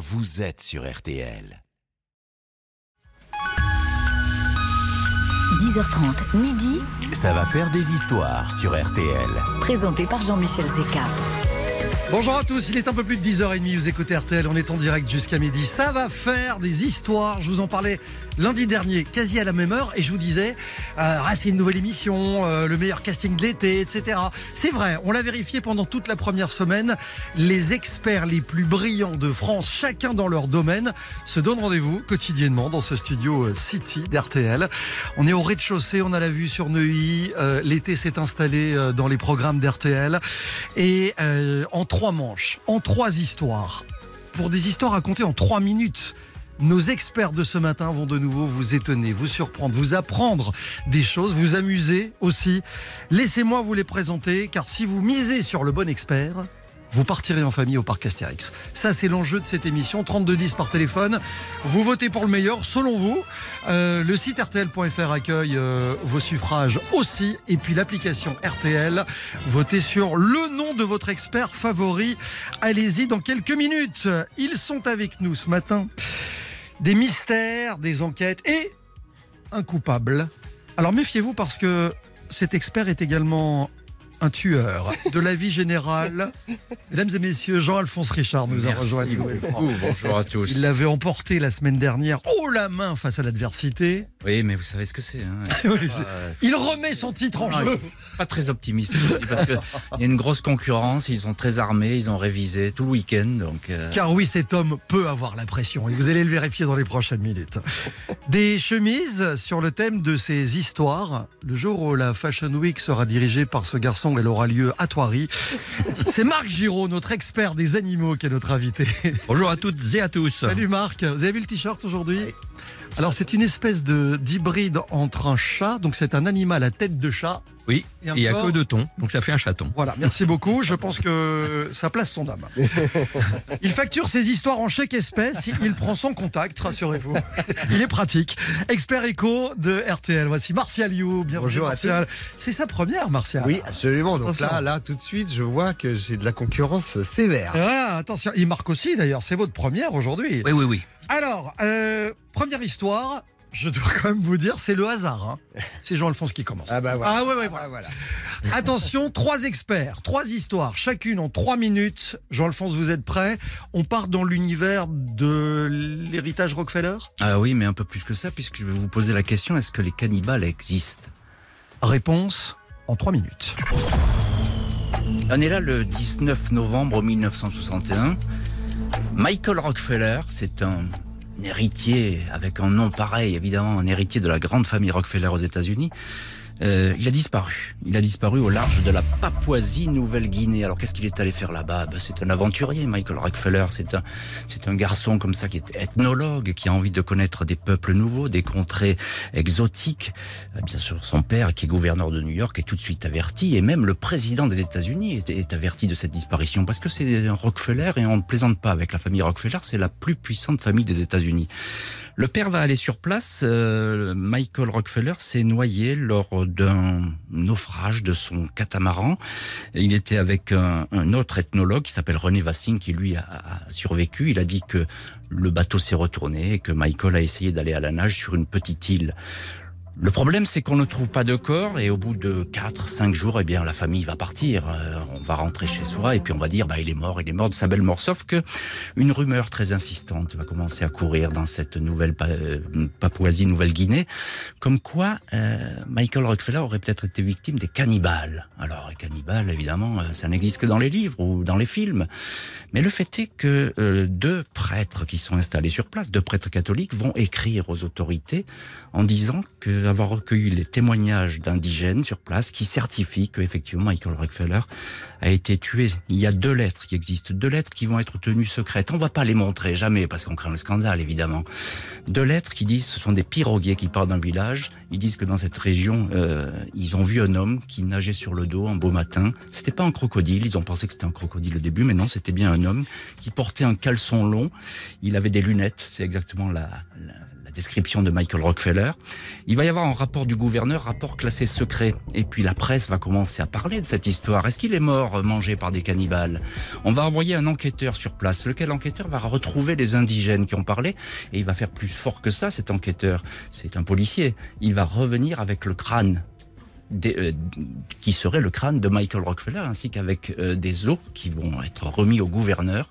vous êtes sur RTL. 10h30, midi, Ça va faire des histoires sur RTL. présenté par Jean-Michel Zeka. Bonjour à tous, il est un peu plus de 10h30, vous écoutez RTL, on est en direct jusqu'à midi. Ça va faire des histoires, je vous en parlais lundi dernier, quasi à la même heure, et je vous disais, euh, ah, c'est une nouvelle émission, euh, le meilleur casting de l'été, etc. C'est vrai, on l'a vérifié pendant toute la première semaine, les experts les plus brillants de France, chacun dans leur domaine, se donnent rendez-vous quotidiennement dans ce studio euh, City d'RTL. On est au rez-de-chaussée, on a la vue sur Neuilly, l'été s'est installé dans les programmes d'RTL, et euh, en trois manches, en trois histoires, pour des histoires racontées en trois minutes. Nos experts de ce matin vont de nouveau vous étonner, vous surprendre, vous apprendre des choses, vous amuser aussi. Laissez-moi vous les présenter, car si vous misez sur le bon expert, vous partirez en famille au parc Astérix. Ça, c'est l'enjeu de cette émission. 3210 par téléphone. Vous votez pour le meilleur, selon vous. Euh, le site RTL.fr accueille euh, vos suffrages aussi. Et puis l'application RTL. Votez sur le nom de votre expert favori. Allez-y dans quelques minutes. Ils sont avec nous ce matin. Des mystères, des enquêtes et un coupable. Alors méfiez-vous parce que cet expert est également un tueur de la vie générale. Mesdames et messieurs, Jean-Alphonse Richard nous a rejoint. Bonjour à tous. Il l'avait emporté la semaine dernière haut la main face à l'adversité. Oui, mais vous savez ce que c'est. Hein. Oui, Euh, Il remet son titre en non, jeu. Pas très optimiste je vous dis, parce qu'il y a une grosse concurrence. Ils sont très armés, ils ont révisé tout le week-end. Donc, euh, Car oui, cet homme peut avoir la pression et vous allez le vérifier dans les prochaines minutes. Des chemises sur le thème de ces histoires. Le jour où la Fashion Week sera dirigée par ce garçon, elle aura lieu à Thoiry. C'est Marc Giraud, notre expert des animaux, qui est notre invité. Bonjour à toutes et à tous. Salut Marc, vous avez vu le t-shirt aujourd'hui? Alors c'est une espèce de d'hybride entre un chat, donc c'est un animal à tête de chat. Oui, Et un il n'y a corps. que deux tons, donc ça fait un chaton. Voilà, merci beaucoup. Je pense que ça place son âme. Il facture ses histoires en chèque espèce. Il prend son contact, rassurez-vous. Il est pratique. Expert éco de RTL. Voici Martial You. Bienvenue, Bonjour à Martial. C'est sa première, Martial. Oui, absolument. Donc Attention. là, là, tout de suite, je vois que j'ai de la concurrence sévère. Et Voilà, attention. Il marque aussi, d'ailleurs. C'est votre première aujourd'hui. Oui, oui, oui. Alors, euh, première histoire. Je dois quand même vous dire, c'est le hasard. hein. C'est Jean-Alphonse qui commence. Ah bah voilà. Ah ouais, ouais, voilà. Ah, voilà. Attention, trois experts, trois histoires, chacune en trois minutes. Jean-Alphonse, vous êtes prêt On part dans l'univers de l'héritage Rockefeller? Ah oui, mais un peu plus que ça, puisque je vais vous poser la question est-ce que les cannibales existent? Réponse en trois minutes. On est là le 19 novembre 1961. Michael Rockefeller, c'est un héritier avec un nom pareil, évidemment, un héritier de la grande famille Rockefeller aux États-Unis. Euh, il a disparu. Il a disparu au large de la Papouasie-Nouvelle-Guinée. Alors qu'est-ce qu'il est allé faire là-bas? Ben, C'est un aventurier, Michael Rockefeller. C'est un, c'est un garçon comme ça qui est ethnologue, qui a envie de connaître des peuples nouveaux, des contrées exotiques. Euh, Bien sûr, son père, qui est gouverneur de New York, est tout de suite averti, et même le président des États-Unis est, est averti de cette disparition, parce que c'est un Rockefeller, et on ne plaisante pas avec la famille Rockefeller, c'est la plus puissante famille des États-Unis. Le père va aller sur place. euh, Michael Rockefeller s'est noyé lors d'un naufrage de son catamaran. Il était avec un, autre ethnologue qui s'appelle René Vassing, qui lui a survécu. Il a dit que le bateau s'est retourné et que Michael a essayé d'aller à la nage sur une petite île. Le problème, c'est qu'on ne trouve pas de corps et au bout de 4, 5 jours, eh bien, la famille va partir. Euh, on va rentrer chez soi et puis on va dire, bah, il est mort, il est mort de sa belle mort. Sauf que une rumeur très insistante va commencer à courir dans cette nouvelle euh, Papouasie, Nouvelle-Guinée, comme quoi euh, Michael Rockefeller aurait peut-être été victime des cannibales. Alors, les cannibales, évidemment, euh, ça n'existe que dans les livres ou dans les films. Mais le fait est que euh, deux prêtres qui sont installés sur place, deux prêtres catholiques, vont écrire aux autorités en disant que avoir recueilli les témoignages d'indigènes sur place qui certifient que effectivement Michael Rockefeller a été tué. Il y a deux lettres qui existent, deux lettres qui vont être tenues secrètes. On va pas les montrer jamais parce qu'on craint le scandale évidemment. Deux lettres qui disent ce sont des piroguiers qui partent d'un village. Ils disent que dans cette région euh, ils ont vu un homme qui nageait sur le dos un beau matin. C'était pas un crocodile. Ils ont pensé que c'était un crocodile au début, mais non, c'était bien un homme qui portait un caleçon long. Il avait des lunettes. C'est exactement la, la, description de Michael Rockefeller. Il va y avoir un rapport du gouverneur, rapport classé secret. Et puis la presse va commencer à parler de cette histoire. Est-ce qu'il est mort euh, mangé par des cannibales? On va envoyer un enquêteur sur place. Lequel enquêteur va retrouver les indigènes qui ont parlé? Et il va faire plus fort que ça. Cet enquêteur, c'est un policier. Il va revenir avec le crâne euh, qui serait le crâne de Michael Rockefeller, ainsi qu'avec euh, des os qui vont être remis au gouverneur.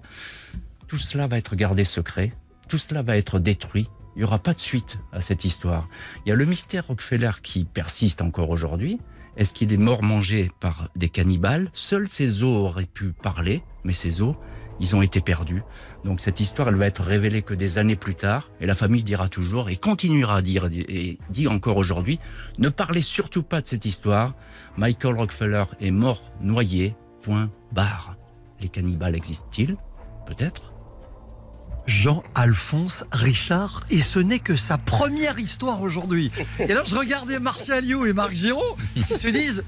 Tout cela va être gardé secret, tout cela va être détruit. Il n'y aura pas de suite à cette histoire. Il y a le mystère Rockefeller qui persiste encore aujourd'hui. Est-ce qu'il est mort mangé par des cannibales? Seuls ses os auraient pu parler, mais ses os, ils ont été perdus. Donc cette histoire, elle va être révélée que des années plus tard, et la famille dira toujours, et continuera à dire, et dit encore aujourd'hui, ne parlez surtout pas de cette histoire. Michael Rockefeller est mort noyé, point barre. Les cannibales existent-ils? Peut-être. Jean-Alphonse Richard, et ce n'est que sa première histoire aujourd'hui. Et alors je regardais Martial You et Marc Giraud qui se disent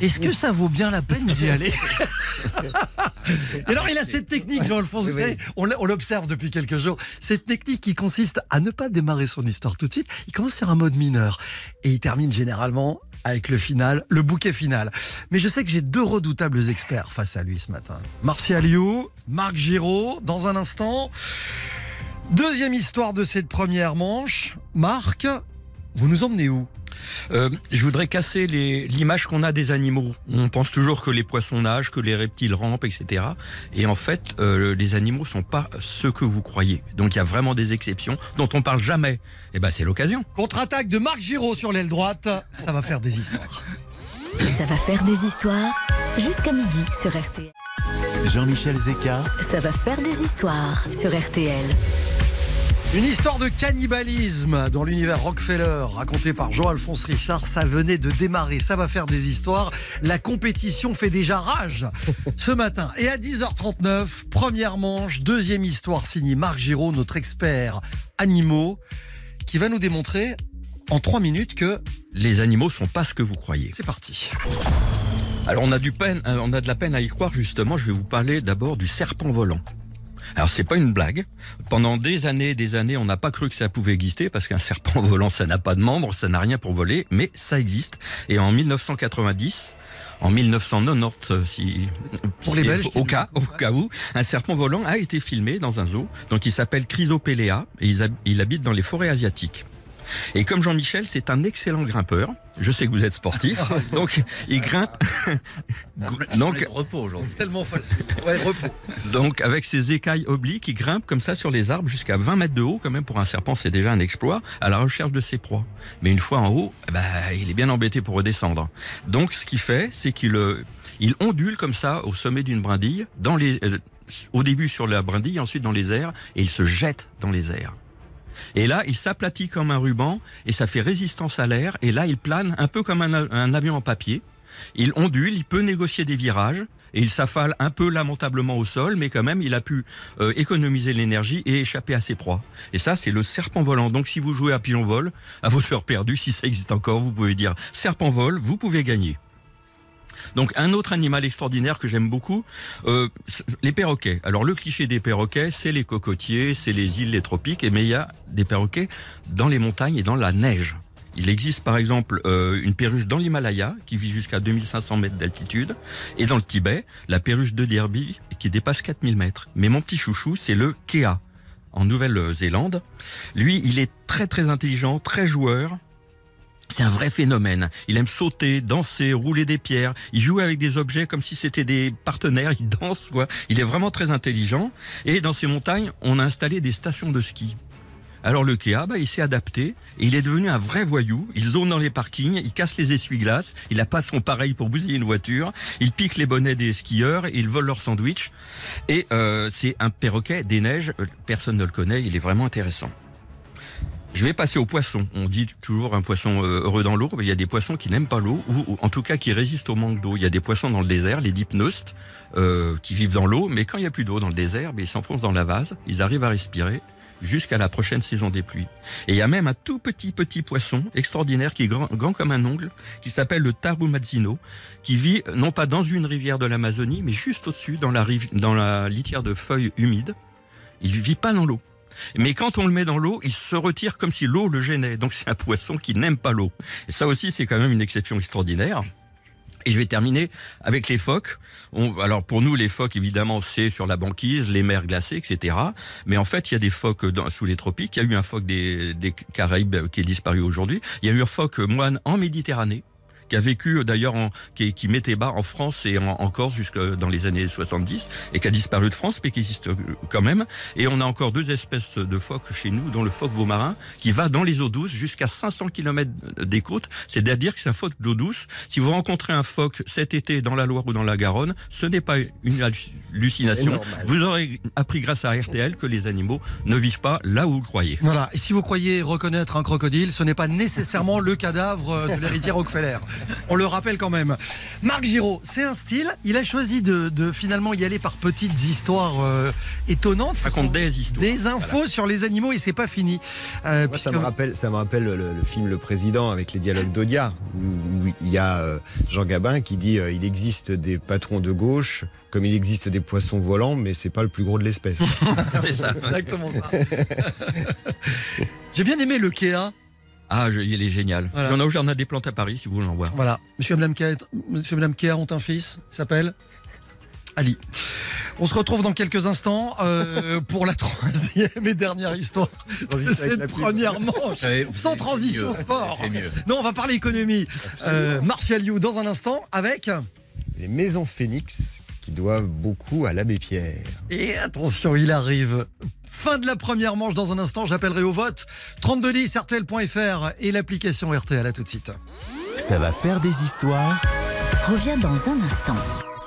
est-ce que ça vaut bien la peine d'y aller? Et alors il a cette technique, Jean-Alphonse, vous savez, on l'observe depuis quelques jours, cette technique qui consiste à ne pas démarrer son histoire tout de suite, il commence sur un mode mineur et il termine généralement avec le final, le bouquet final. Mais je sais que j'ai deux redoutables experts face à lui ce matin. Martial You, Marc Giraud, dans un instant. Deuxième histoire de cette première manche. Marc, vous nous emmenez où? Euh, je voudrais casser l'image qu'on a des animaux. On pense toujours que les poissons nagent, que les reptiles rampent, etc. Et en fait, euh, les animaux sont pas ceux que vous croyez. Donc il y a vraiment des exceptions dont on parle jamais. Et ben c'est l'occasion. Contre-attaque de Marc Giraud sur l'aile droite. Ça va faire des histoires. Ça va faire des histoires jusqu'à midi sur RTL. Jean-Michel Zeka, Ça va faire des histoires sur RTL. Une histoire de cannibalisme dans l'univers Rockefeller, racontée par Jean-Alphonse Richard. Ça venait de démarrer. Ça va faire des histoires. La compétition fait déjà rage ce matin. Et à 10h39, première manche, deuxième histoire signée Marc Giraud, notre expert animaux, qui va nous démontrer en trois minutes que Les animaux sont pas ce que vous croyez. c'est parti. Alors on a du peine, euh, on a de la peine à y croire justement. Je vais vous parler d'abord du serpent volant. Alors c'est pas une blague. Pendant des années, et des années, on n'a pas cru que ça pouvait exister parce qu'un serpent volant, ça n'a pas de membres, ça n'a rien pour voler, mais ça existe. Et en 1990. En 1990, euh, si, Pour si- les Belges au cas, au cas où, un serpent volant a été filmé dans un zoo. Donc il s'appelle Chrysopelea et il habite dans les forêts asiatiques. Et comme Jean-Michel, c'est un excellent grimpeur. Je sais que vous êtes sportif, donc il grimpe. donc, de repos aujourd'hui. Tellement facile. Ouais, repos. donc avec ses écailles obliques, il grimpe comme ça sur les arbres jusqu'à 20 mètres de haut. Quand même pour un serpent, c'est déjà un exploit à la recherche de ses proies. Mais une fois en haut, ben, il est bien embêté pour redescendre. Donc ce qu'il fait, c'est qu'il euh, il ondule comme ça au sommet d'une brindille, dans les, euh, au début sur la brindille, ensuite dans les airs, et il se jette dans les airs. Et là, il s'aplatit comme un ruban et ça fait résistance à l'air. Et là, il plane un peu comme un, avion en papier. Il ondule, il peut négocier des virages et il s'affale un peu lamentablement au sol, mais quand même, il a pu euh, économiser l'énergie et échapper à ses proies. Et ça, c'est le serpent volant. Donc, si vous jouez à pigeon vol, à vos heures perdues, si ça existe encore, vous pouvez dire serpent vol, vous pouvez gagner. Donc un autre animal extraordinaire que j'aime beaucoup, euh, les perroquets. Alors le cliché des perroquets, c'est les cocotiers, c'est les îles, les tropiques, mais il y a des perroquets dans les montagnes et dans la neige. Il existe par exemple euh, une perruche dans l'Himalaya qui vit jusqu'à 2500 mètres d'altitude, et dans le Tibet, la perruche de Derby qui dépasse 4000 mètres. Mais mon petit chouchou, c'est le Kea en Nouvelle-Zélande. Lui, il est très très intelligent, très joueur. C'est un vrai phénomène. Il aime sauter, danser, rouler des pierres. Il joue avec des objets comme si c'était des partenaires. Il danse, quoi. Il est vraiment très intelligent. Et dans ces montagnes, on a installé des stations de ski. Alors le Kea, bah, il s'est adapté il est devenu un vrai voyou. Il zone dans les parkings, il casse les essuie-glaces, il a pas son pareil pour bousiller une voiture, il pique les bonnets des skieurs, il vole leurs sandwichs. Et euh, c'est un perroquet des neiges, euh, personne ne le connaît, il est vraiment intéressant. Je vais passer aux poissons. On dit toujours un poisson euh, heureux dans l'eau, mais il y a des poissons qui n'aiment pas l'eau, ou, en tout cas qui résistent au manque d'eau. Il y a des poissons dans le désert, les dipneustes, euh, qui vivent dans l'eau, mais quand il n'y a plus d'eau dans le désert, ben, ils s'enfoncent dans la vase, ils arrivent à respirer jusqu'à la prochaine saison des pluies. Et il y a même un tout petit petit poisson extraordinaire qui est grand, comme un ongle, qui s'appelle le tarumazzino, qui vit euh, non pas dans une rivière de l'Amazonie, mais juste au-dessus, dans la, dans la litière de feuilles humides. Il vit pas dans l'eau. Mais quand on le met dans l'eau, il se retire comme si l'eau le gênait. Donc c'est un poisson qui n'aime pas l'eau. Et ça aussi, c'est quand même une exception extraordinaire. Et je vais terminer avec les phoques. Alors pour nous, les phoques, évidemment, c'est sur la banquise, les mers glacées, etc. Mais en fait, il y a des phoques sous les tropiques. Il y a eu un phoque des, des Caraïbes qui est disparu aujourd'hui. Il y a eu un phoque moine en Méditerranée qui a vécu d'ailleurs, qui, qui mettait bas en France et en, en Corse jusque dans les années 70 et qui a disparu de France, mais qui existe quand même. Et on a encore deux espèces de phoques chez nous, dont le phoque marin qui va dans les eaux douces jusqu'à 500 km des côtes. C'est-à-dire que c'est un phoque d'eau douce. Si vous rencontrez un phoque cet été dans la Loire ou dans la Garonne, ce n'est pas une hallucination. Vous aurez appris grâce à RTL que les animaux ne vivent pas là où vous croyez. Voilà. Et si vous croyez reconnaître un crocodile, ce n'est pas nécessairement le cadavre de l'héritier Rockefeller. On le rappelle quand même. Marc Giraud, c'est un style. Il a choisi de, de, finalement y aller par petites histoires euh, étonnantes. Raconte des histoires. Des infos voilà. sur les animaux et c'est pas fini. Euh, Moi, ça me rappelle, ça me rappelle le, le, film Le Président avec les dialogues d'Audiard où, où, il y a euh, Jean Gabin qui dit euh, il existe des patrons de gauche comme il existe des poissons volants, mais c'est pas le plus gros de l'espèce. c'est ça, exactement ça. J'ai bien aimé le Kéa. Ah, je, il est génial. Voilà. Il y en a au Jardin des Plantes à Paris, si vous voulez en voir. Voilà. Monsieur Blamkea, Monsieur ont un fils, il s'appelle Ali. On se retrouve dans quelques instants euh, pour la troisième et dernière histoire de cette première manche. Ouais, Sans transition mieux. sport. Non, on va parler économie. Euh, Martial You dans un instant avec. Les maisons Phoenix qui doivent beaucoup à l'abbé Pierre. Et attention, il arrive. Fin de la première manche dans un instant, j'appellerai au vote 3210 RTL.fr et l'application RTL. À tout de suite. Ça va faire des histoires. Reviens dans un instant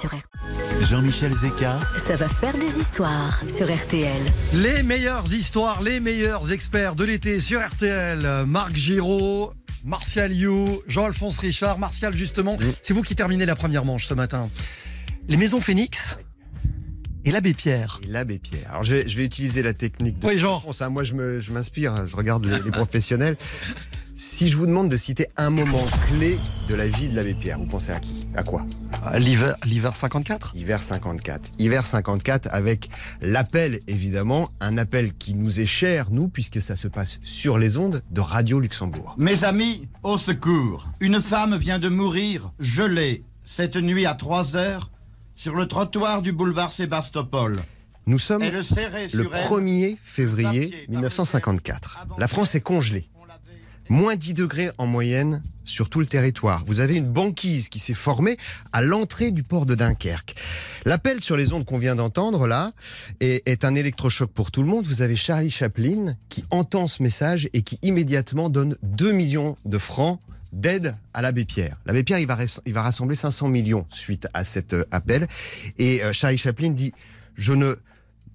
sur RTL. Jean-Michel Zeka. Ça va faire des histoires sur RTL. Les meilleures histoires, les meilleurs experts de l'été sur RTL. Marc Giraud, Martial You, Jean-Alphonse Richard. Martial, justement, Oui. c'est vous qui terminez la première manche ce matin. Les maisons Phoenix et l'abbé Pierre. Et l'abbé Pierre. Alors je vais, je vais utiliser la technique de Oui, genre. France, hein. Moi je me- je m'inspire, je regarde les, les professionnels. Si je vous demande de citer un moment clé de la vie de l'abbé Pierre, vous pensez à qui? À quoi? L'hiver, l'hiver 54 Hiver 54. Hiver 54 avec l'appel, évidemment, un appel qui nous est cher, nous, puisque ça se passe sur les ondes de Radio Luxembourg. Mes amis, au secours. Une femme vient de mourir, gelée, cette nuit à 3 heures, sur le trottoir du boulevard Sébastopol. Nous sommes le sur elle. 1er février Papier, 1954. La France est congelée. Moins 10 degrés en moyenne sur tout le territoire. Vous avez une banquise qui s'est formée à l'entrée du port de Dunkerque. L'appel sur les ondes qu'on vient d'entendre là est, est un électrochoc pour tout le monde. Vous avez Charlie Chaplin qui entend ce message et qui immédiatement donne 2 millions de francs d'aide à l'abbé Pierre. L'abbé Pierre, il va, il va rassembler 500 millions suite à cet euh, appel. Et euh, Charlie Chaplin dit, je ne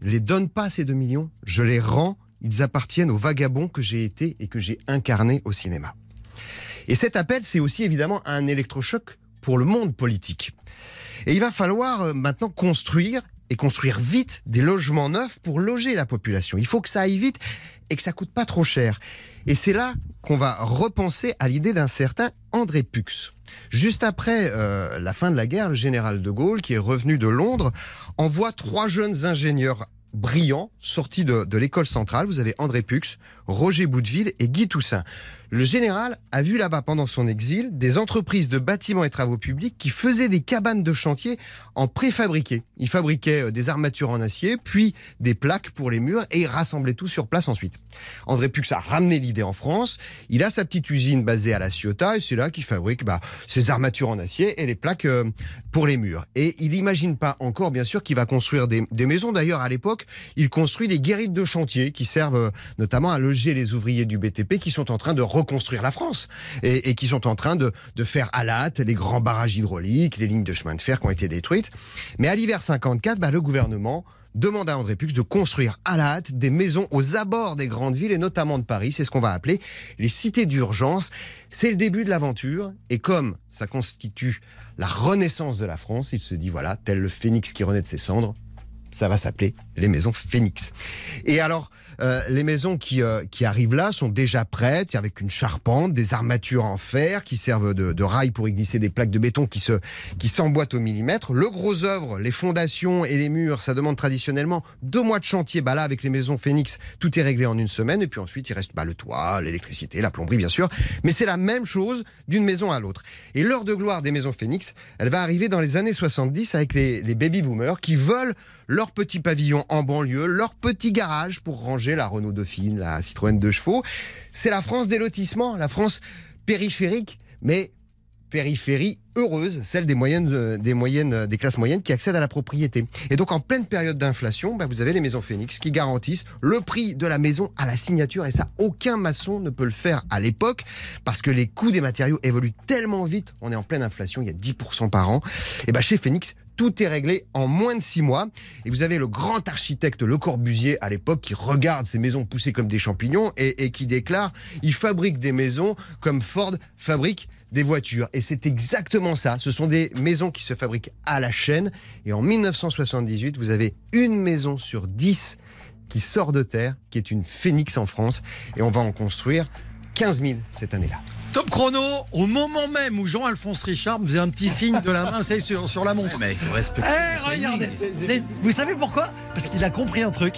les donne pas ces 2 millions, je les rends, ils appartiennent aux vagabonds que j'ai été et que j'ai incarné au cinéma. Et cet appel, c'est aussi évidemment un électrochoc pour le monde politique. Et il va falloir euh, maintenant construire et construire vite des logements neufs pour loger la population. Il faut que ça aille vite et que ça coûte pas trop cher. Et c'est là qu'on va repenser à l'idée d'un certain André Pux. Juste après euh, la fin de la guerre, le général de Gaulle, qui est revenu de Londres, envoie trois jeunes ingénieurs brillants sortis de, de l'école centrale. Vous avez André Pux, Roger Bouteville et Guy Toussaint. Le général a vu là-bas pendant son exil des entreprises de bâtiments et travaux publics qui faisaient des cabanes de chantier en préfabriqué. Ils fabriquaient euh, des armatures en acier, puis des plaques pour les murs et ils rassemblaient tout sur place ensuite. André Pux a ramené l'idée en France. Il a sa petite usine basée à La Ciotat et c'est là qu'il fabrique bah, ses armatures en acier et les plaques euh, pour les murs. Et il n'imagine pas encore, bien sûr, qu'il va construire des, maisons. D'ailleurs, à l'époque, il construit des guérites de chantier qui servent euh, notamment à loger les ouvriers du BTP qui sont en train de reconstruire la France et, qui sont en train de, faire à la hâte les grands barrages hydrauliques, les lignes de chemin de fer qui ont été détruites. Mais à l'hiver 54, bah, le gouvernement demande à André Pux de construire à la hâte des maisons aux abords des grandes villes et notamment de Paris. C'est ce qu'on va appeler les cités d'urgence. C'est le début de l'aventure et comme ça constitue la renaissance de la France, il se dit voilà, tel le phénix qui renaît de ses cendres, ça va s'appeler les maisons Phoenix. Et alors, euh, les maisons qui, euh, qui arrivent là sont déjà prêtes, avec une charpente, des armatures en fer qui servent de, rails pour y glisser des plaques de béton qui se qui s'emboîtent au millimètre. Le gros œuvre, les fondations et les murs, ça demande traditionnellement deux mois de chantier. Bah là, avec les maisons Phoenix, tout est réglé en une semaine. Et puis ensuite, il reste bah, le toit, l'électricité, la plomberie, bien sûr. Mais c'est la même chose d'une maison à l'autre. Et l'heure de gloire des maisons Phoenix, elle va arriver dans les années 70 avec les baby boomers qui veulent leur petit pavillon en banlieue, leur petit garage pour ranger la Renault Dauphine, la Citroën de chevaux. C'est la France des lotissements, la France périphérique, mais périphérie heureuse, celle euh, euh, des classes moyennes qui accèdent à la propriété. Et donc en pleine période d'inflation, bah, vous avez les maisons Phoenix qui garantissent le prix de la maison à la signature. Et ça, aucun maçon ne peut le faire à l'époque parce que les coûts des matériaux évoluent tellement vite. On est en pleine inflation, il y a 10% par an. Et bah chez Phoenix, tout est réglé en moins de six mois. Et vous avez le grand architecte Le Corbusier à l'époque qui regarde ces maisons poussées comme des champignons et, et qui déclare il fabrique des maisons comme Ford fabrique des voitures. Et c'est exactement ça. Ce sont des maisons qui se fabriquent à la chaîne. Et en 1978, vous avez une maison sur dix qui sort de terre, qui est une phénix en France. Et on va en construire 15 000 cette année-là. Top chrono, au moment même où Jean-Alphonse Richard faisait un petit signe de la main c'est sur, sur la montre. Mais il faut respecter. Eh, regardez. Vous savez pourquoi? Parce qu'il a compris un truc.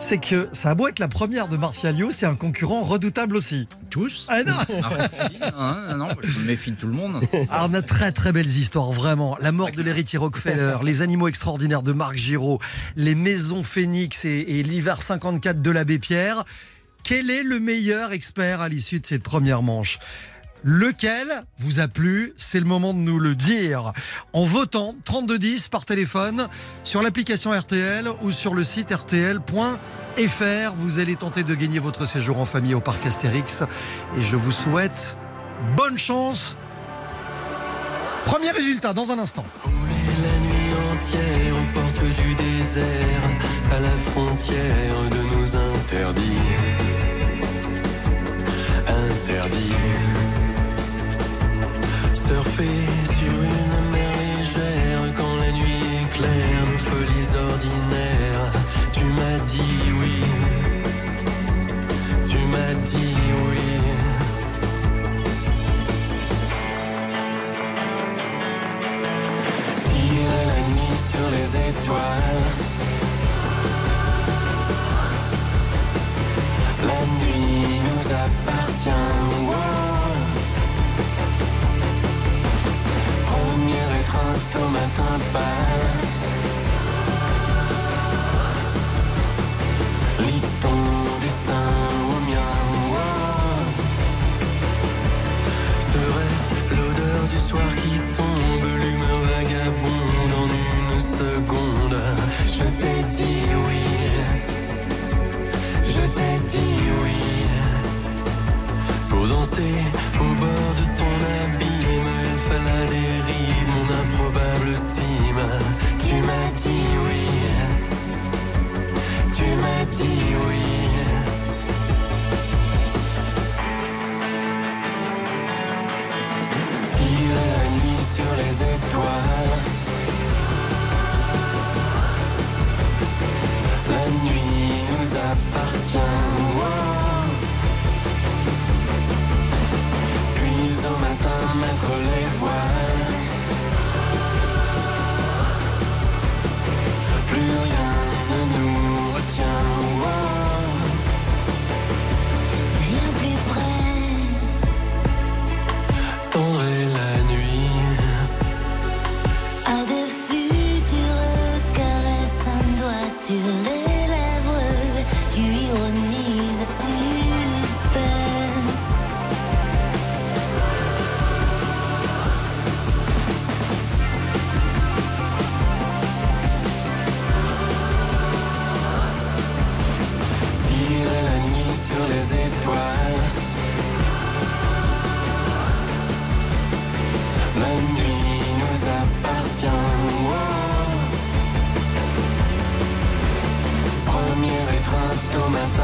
C'est que ça a beau être la première de Martialio, c'est un concurrent redoutable aussi. Tous Ah non Ah, non, non, non, je me méfie de tout le monde. Alors, Ah, on a très très belles histoires, vraiment. La mort de l'héritier Rockefeller, les animaux extraordinaires de Marc Giraud, les maisons Phoenix et, et l'hiver 54 de l'abbé Pierre. Quel est le meilleur expert à l'issue de cette première manche? Lequel vous a plu? C'est le moment de nous le dire. En votant 3210 par téléphone sur l'application RTL ou sur le site rtl.fr. Vous allez tenter de gagner votre séjour en famille au parc Astérix. Et je vous souhaite bonne chance. Premier résultat dans un instant. Surfer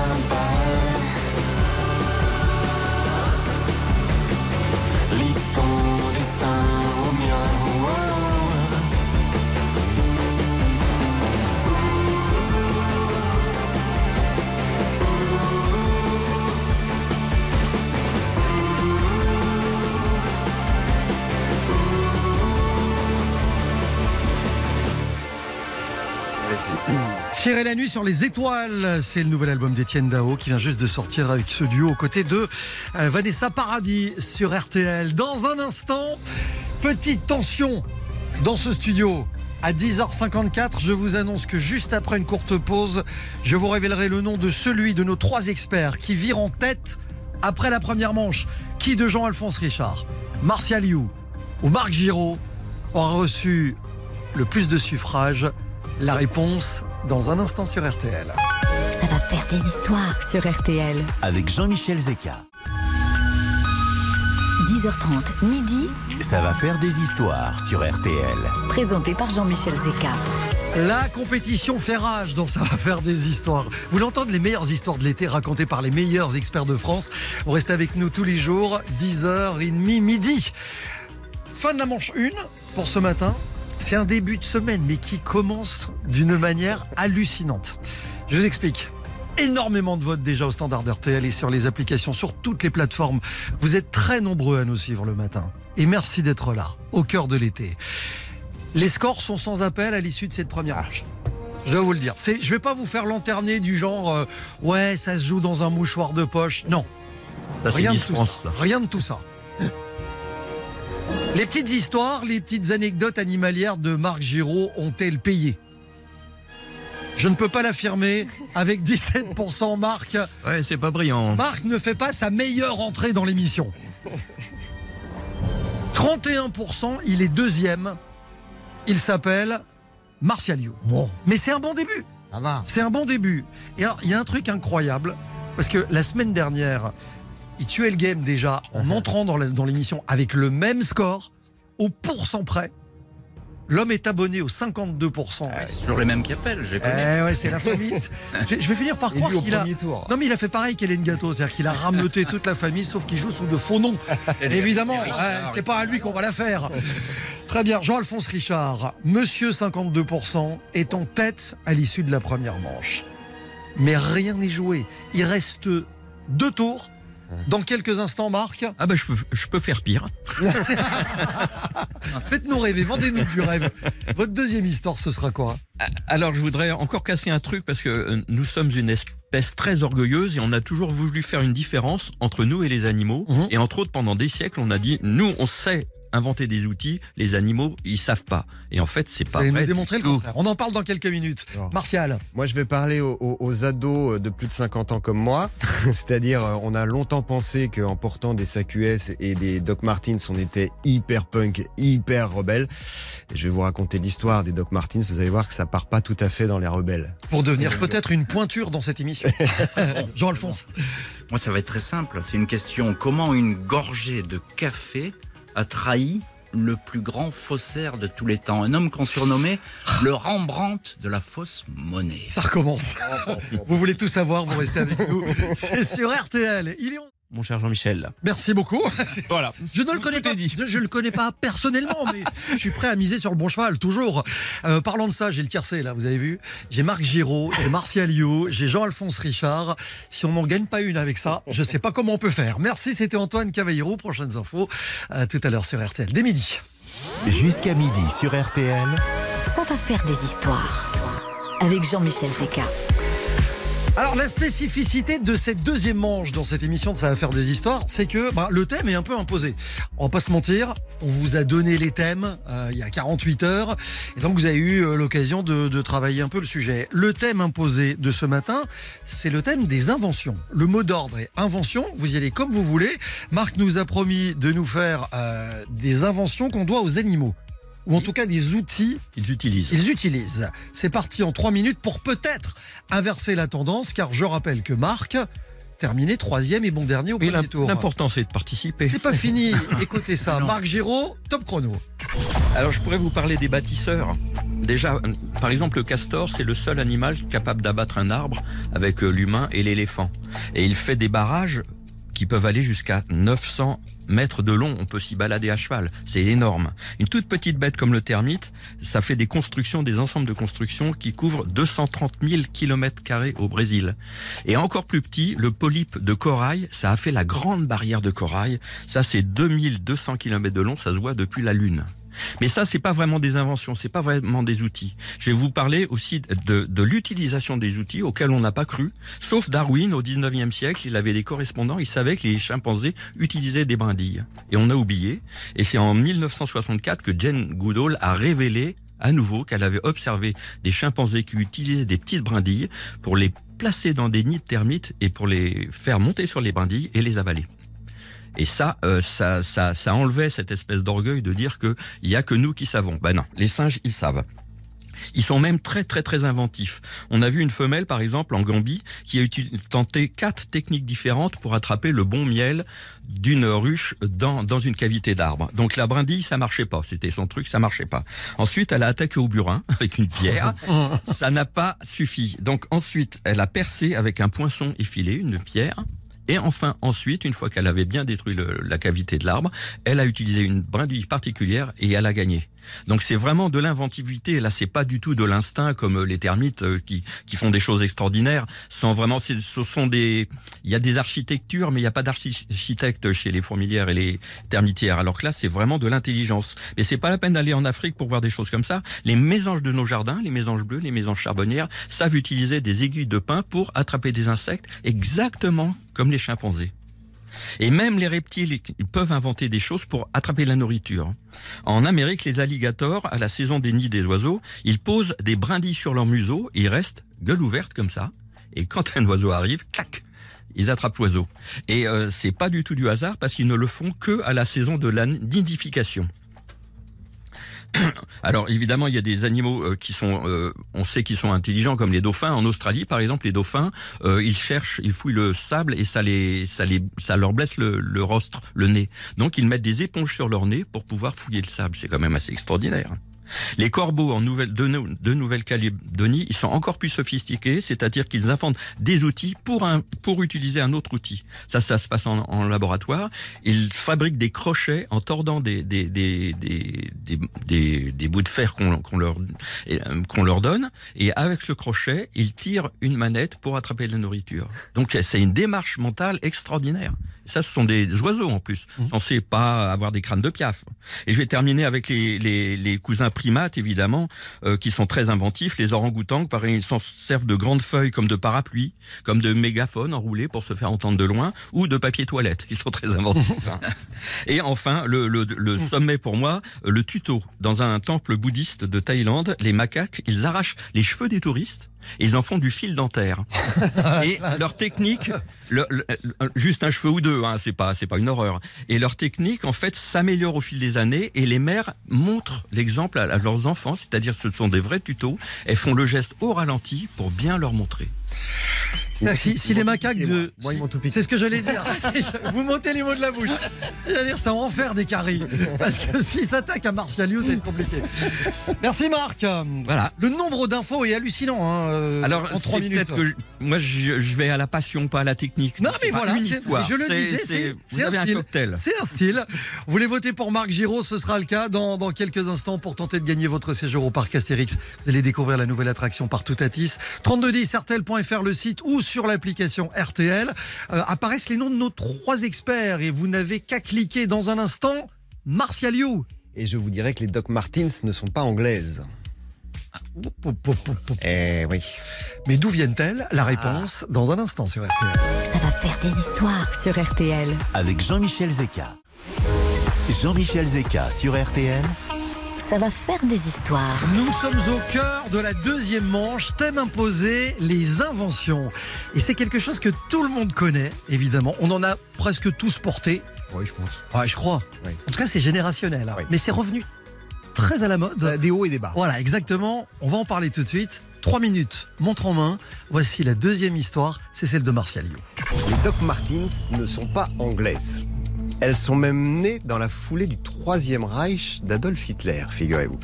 étreinte au La nuit sur les étoiles, c'est le nouvel album d'Étienne Dao qui vient juste de sortir avec ce duo aux côtés de euh, Vanessa Paradis sur RTL. Dans un instant, petite tension dans ce studio. À 10h54, je vous annonce que juste après une courte pause, je vous révélerai le nom de celui de nos trois experts qui virent en tête après la première manche. Qui de Jean-Alphonse Richard, Martial You ou Marc Giraud aura reçu le plus de suffrages? La réponse dans un instant sur RTL. Ça va faire des histoires sur RTL. Avec Jean-Michel Zeka. 10h30, midi, Ça va faire des histoires sur RTL. présenté par Jean-Michel Zeka. La compétition fait rage dont ça va faire des histoires. Vous l'entendez, les meilleures histoires de l'été racontées par les meilleurs experts de France. Vous restez avec nous tous les jours, 10h30, midi. Fin de la manche 1 pour ce matin. C'est un début de semaine, mais qui commence d'une manière hallucinante. Je vous explique. Énormément de votes déjà au standard RTL et sur les applications, sur toutes les plateformes. Vous êtes très nombreux à nous suivre le matin. Et merci d'être là, au cœur de l'été. Les scores sont sans appel à l'issue de cette première manche. Je dois vous le dire. Je vais pas vous faire lanterner du genre euh, ouais ça se joue dans un mouchoir de poche. Non, Ça, rien de tout ça. Rien de tout ça. Les petites histoires, les petites anecdotes animalières de Marc Giraud ont-elles payé? Je ne peux pas l'affirmer. Avec 17%, Marc, Ouais, c'est pas brillant. Marc ne fait pas sa meilleure entrée dans l'émission. 31%, il est deuxième. Il s'appelle Martial You. Bon, Mais c'est un bon début. ça va. C'est un bon début. Et alors, il y a un truc incroyable, parce que la semaine dernière, il tuait le game déjà en entrant dans l'émission avec le même score, au pourcent près. L'homme est abonné au 52%. Ah, c'est toujours les mêmes qui appellent, les Eh ouais, c'est la famille. je, vais finir par croire qu'il a. tour. Non, mais il a fait pareil qu'Hélène Gâteau, c'est-à-dire qu'il a rameuté toute la famille, sauf qu'il joue sous de faux noms. Évidemment, ouais, c'est pas à lui qu'on va la faire. Très bien, Jean-Alphonse Richard, monsieur 52%, est en tête à l'issue de la première manche. Mais rien n'est joué. Il reste deux tours. Dans quelques instants, Marc, Ah bah je peux, je peux faire pire. faites-nous rêver, vendez-nous du rêve. Votre deuxième histoire, ce sera quoi? Alors je voudrais encore casser un truc parce que euh, nous sommes une espèce très orgueilleuse et on a toujours voulu faire une différence entre nous et les animaux. Mhm. Et entre autres, pendant des siècles, on a dit, nous, on sait inventer des outils, les animaux, ils savent pas. Et en fait, c'est pas vrai. démontrer le contraire. On en parle dans quelques minutes. Alors. Martial, Moi, je vais parler aux, ados de plus de 50 ans comme moi. C'est-à-dire, euh, on a longtemps pensé qu'en portant des SAQS et des Doc Martens, on était hyper punk, hyper rebelle. Et je vais vous raconter l'histoire des Doc Martens. Vous allez voir que ça part pas tout à fait dans les rebelles. pour devenir peut-être une pointure dans cette émission. Jean-Alphonse. Moi, ça va être très simple. C'est une question. Comment une gorgée de café a trahi le plus grand faussaire de tous les temps Un homme qu'on surnommait le Rembrandt de la fausse monnaie. Ça recommence. Vous voulez tout savoir, vous restez avec nous. C'est sur RTL. Il est Mon cher Jean-Michel. Merci beaucoup. Voilà. Je ne le connais pas. dit. Je, je le connais pas personnellement, mais je suis prêt à miser sur le bon cheval, toujours. Euh, parlant de ça, j'ai le tiercé là, vous avez vu. J'ai Marc Giraud, j'ai Martial You, j'ai Jean-Alphonse Richard. Si on n'en gagne pas une avec ça, je sais pas comment on peut faire. Merci, c'était Antoine Cavallero. Prochaines infos euh, tout à l'heure sur RTL. Dès midi. Jusqu'à midi sur RTL. Ça va faire des histoires. Avec Jean-Michel Zeka. Alors la spécificité de cette deuxième manche dans cette émission de Ça va faire des histoires, c'est que bah, le thème est un peu imposé. On va pas se mentir, on vous a donné les thèmes euh, il y a 48 heures, et donc vous avez eu euh, l'occasion de, travailler un peu le sujet. Le thème imposé de ce matin, c'est le thème des inventions. Le mot d'ordre est invention, vous y allez comme vous voulez. Marc nous a promis de nous faire euh, des inventions qu'on doit aux animaux. Ou en tout cas des outils Ils utilisent. ils utilisent. C'est parti en trois minutes pour peut-être inverser la tendance, car je rappelle que Marc terminé troisième et bon dernier au Et premier tour. l'important, c'est de participer. C'est pas fini. Écoutez ça, Non. Marc Giraud, top chrono. Alors je pourrais vous parler des bâtisseurs. Déjà, par exemple, le castor, c'est le seul animal capable d'abattre un arbre avec euh, l'humain et l'éléphant. Et il fait des barrages qui peuvent aller jusqu'à 900 mètres de long. On peut s'y balader à cheval. C'est énorme. Une toute petite bête comme le termite, ça fait des constructions, des ensembles de constructions qui couvrent 230 000 kilomètres carrés au Brésil. Et encore plus petit, le polype de corail, ça a fait la grande barrière de corail. Ça, c'est 2200 kilomètres de long. Ça se voit depuis la Lune. Mais ça, c'est pas vraiment des inventions, c'est pas vraiment des outils. Je vais vous parler aussi de, de l'utilisation des outils auxquels on n'a pas cru. Sauf Darwin, au 19e siècle, il avait des correspondants, il savait que les chimpanzés utilisaient des brindilles. Et on a oublié. Et c'est en 1964 que Jane Goodall a révélé à nouveau qu'elle avait observé des chimpanzés qui utilisaient des petites brindilles pour les placer dans des nids de termites et pour les faire monter sur les brindilles et les avaler. Et ça, euh, ça, ça, ça enlevait cette espèce d'orgueil de dire que il y a que nous qui savons. Ben non, les singes, ils savent. Ils sont même très très très inventifs. On a vu une femelle par exemple en Gambie qui a tenté quatre techniques différentes pour attraper le bon miel d'une ruche dans, dans une cavité d'arbre. Donc la brindille ça marchait pas, c'était son truc, ça marchait pas. Ensuite elle a attaqué au burin avec une pierre, ça n'a pas suffi. Donc ensuite elle a percé avec un poinçon effilé, une pierre. Et enfin, ensuite, une fois qu'elle avait bien détruit la cavité de l'arbre, elle a utilisé une brindille particulière et elle a gagné. Donc c'est vraiment de l'inventivité. Là, c'est pas du tout de l'instinct comme euh, les termites euh, qui, qui font des choses extraordinaires. Sans vraiment, ce sont des, il y a des architectures, mais il n'y a pas d'architecte chez les fourmilières et les termitières. Alors que là, c'est vraiment de l'intelligence. Mais c'est pas la peine d'aller en Afrique pour voir des choses comme ça. Les mésanges de nos jardins, les mésanges bleus, les mésanges charbonnières, savent utiliser des aiguilles de pin pour attraper des insectes exactement comme les chimpanzés. Et même les reptiles peuvent inventer des choses pour attraper la nourriture. En Amérique, les alligators, à la saison des nids des oiseaux, ils posent des brindilles sur leur museau et ils restent gueule ouverte comme ça. Et quand un oiseau arrive, clac, ils attrapent l'oiseau. Et euh, c'est pas du tout du hasard parce qu'ils ne le font que à la saison de la. Alors évidemment, il y a des animaux euh, qui sont, euh, on sait qu'ils sont intelligents, comme les dauphins. En Australie, par exemple, les dauphins, euh, ils cherchent, ils fouillent le sable et ça les, ça les, ça leur blesse le, le rostre, le nez. Donc ils mettent des éponges sur leur nez pour pouvoir fouiller le sable. C'est quand même assez extraordinaire. Les corbeaux en nouvelle, de, de Nouvelle-Calédonie, ils sont encore plus sophistiqués, c'est-à-dire qu'ils inventent des outils pour, un, pour utiliser un autre outil. Ça, ça se passe en, laboratoire. Ils fabriquent des crochets en tordant des, des, des, des, des, bouts de fer qu'on leur, euh, qu'on leur donne. Et avec ce crochet, ils tirent une manette pour attraper de la nourriture. Donc c'est une démarche mentale extraordinaire. Ça, ce sont des oiseaux en plus, censés pas avoir des crânes de piaf. Et je vais terminer avec les, les, les cousins primates, évidemment, euh, qui sont très inventifs. Les orang-outans, pareil, ils s'en servent de grandes feuilles comme de parapluies, comme de mégaphones enroulés pour se faire entendre de loin, ou de papier toilette. Ils sont très inventifs. hein. Et enfin, le, le, le sommet pour moi, le tuto. Dans un temple bouddhiste de Thaïlande, les macaques, ils arrachent les cheveux des touristes. Ils en font du fil dentaire. et leur technique, le- le- le- juste un cheveu ou deux, hein, c'est pas, c'est pas une horreur. Et leur technique, en fait, s'améliore au fil des années. Et les mères montrent l'exemple à, à leurs enfants, c'est-à-dire ce sont des vrais tutos. Elles font le geste au ralenti pour bien leur montrer. Si, si les macaques de. Moi. C'est ce que j'allais dire. Vous montez les mots de la bouche. C'est-à-dire, ça en faire des caries. Parce que s'ils s'attaquent à Martial You, ça va être compliqué. Merci Marc. Voilà. Le nombre d'infos est hallucinant. hein, euh, Alors, en trois c'est minutes. peut-être que je- moi, je, je vais à la passion, pas à la technique. Non, mais voilà, je le disais, c'est- un style. C'est un style. Vous voulez voter pour Marc Giraud, ce sera le cas dans, dans quelques instants pour tenter de gagner votre séjour au parc Astérix. Vous allez découvrir la nouvelle attraction partout à Tis. 3210 RTL.fr le site ou sur l'application RTL. Euh, apparaissent les noms de nos trois experts et vous n'avez qu'à cliquer dans un instant. Martial You. Et je vous dirais que les Doc Martens ne sont pas anglaises. Eh oui. Mais d'où viennent-elles La réponse dans un instant sur RTL. Ça va faire des histoires sur RTL. Avec Jean-Michel Zeka. Jean-Michel Zeka sur RTL. Ça va faire des histoires. Nous sommes au cœur de la deuxième manche, thème imposé, les inventions. Et c'est quelque chose que tout le monde connaît, évidemment. On en a presque tous porté. Oui, je pense. Ouais, je crois. Oui. En tout cas, c'est générationnel. hein. Oui. Mais c'est revenu très à la mode. A Des hauts et des bas. Voilà, exactement. On va en parler tout de suite. Trois minutes, montre en main. Voici la deuxième histoire, c'est celle de Martial. Les Doc Martens ne sont pas anglaises. Elles sont même nées dans la foulée du troisième Reich d'Adolf Hitler, figurez-vous.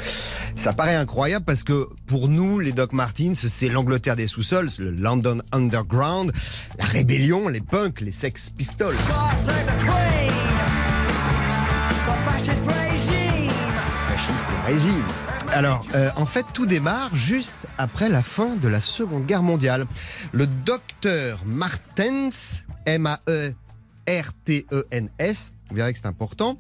Ça paraît incroyable parce que pour nous, les Doc Martens, c'est l'Angleterre des sous-sols, le London Underground, la rébellion, les punks, les Sex Pistols. Régime. Alors, euh, en fait, tout démarre juste après la fin de la Seconde Guerre mondiale. Le docteur Martens, M-A-E-R-T-E-N-S, vous verrez que c'est important,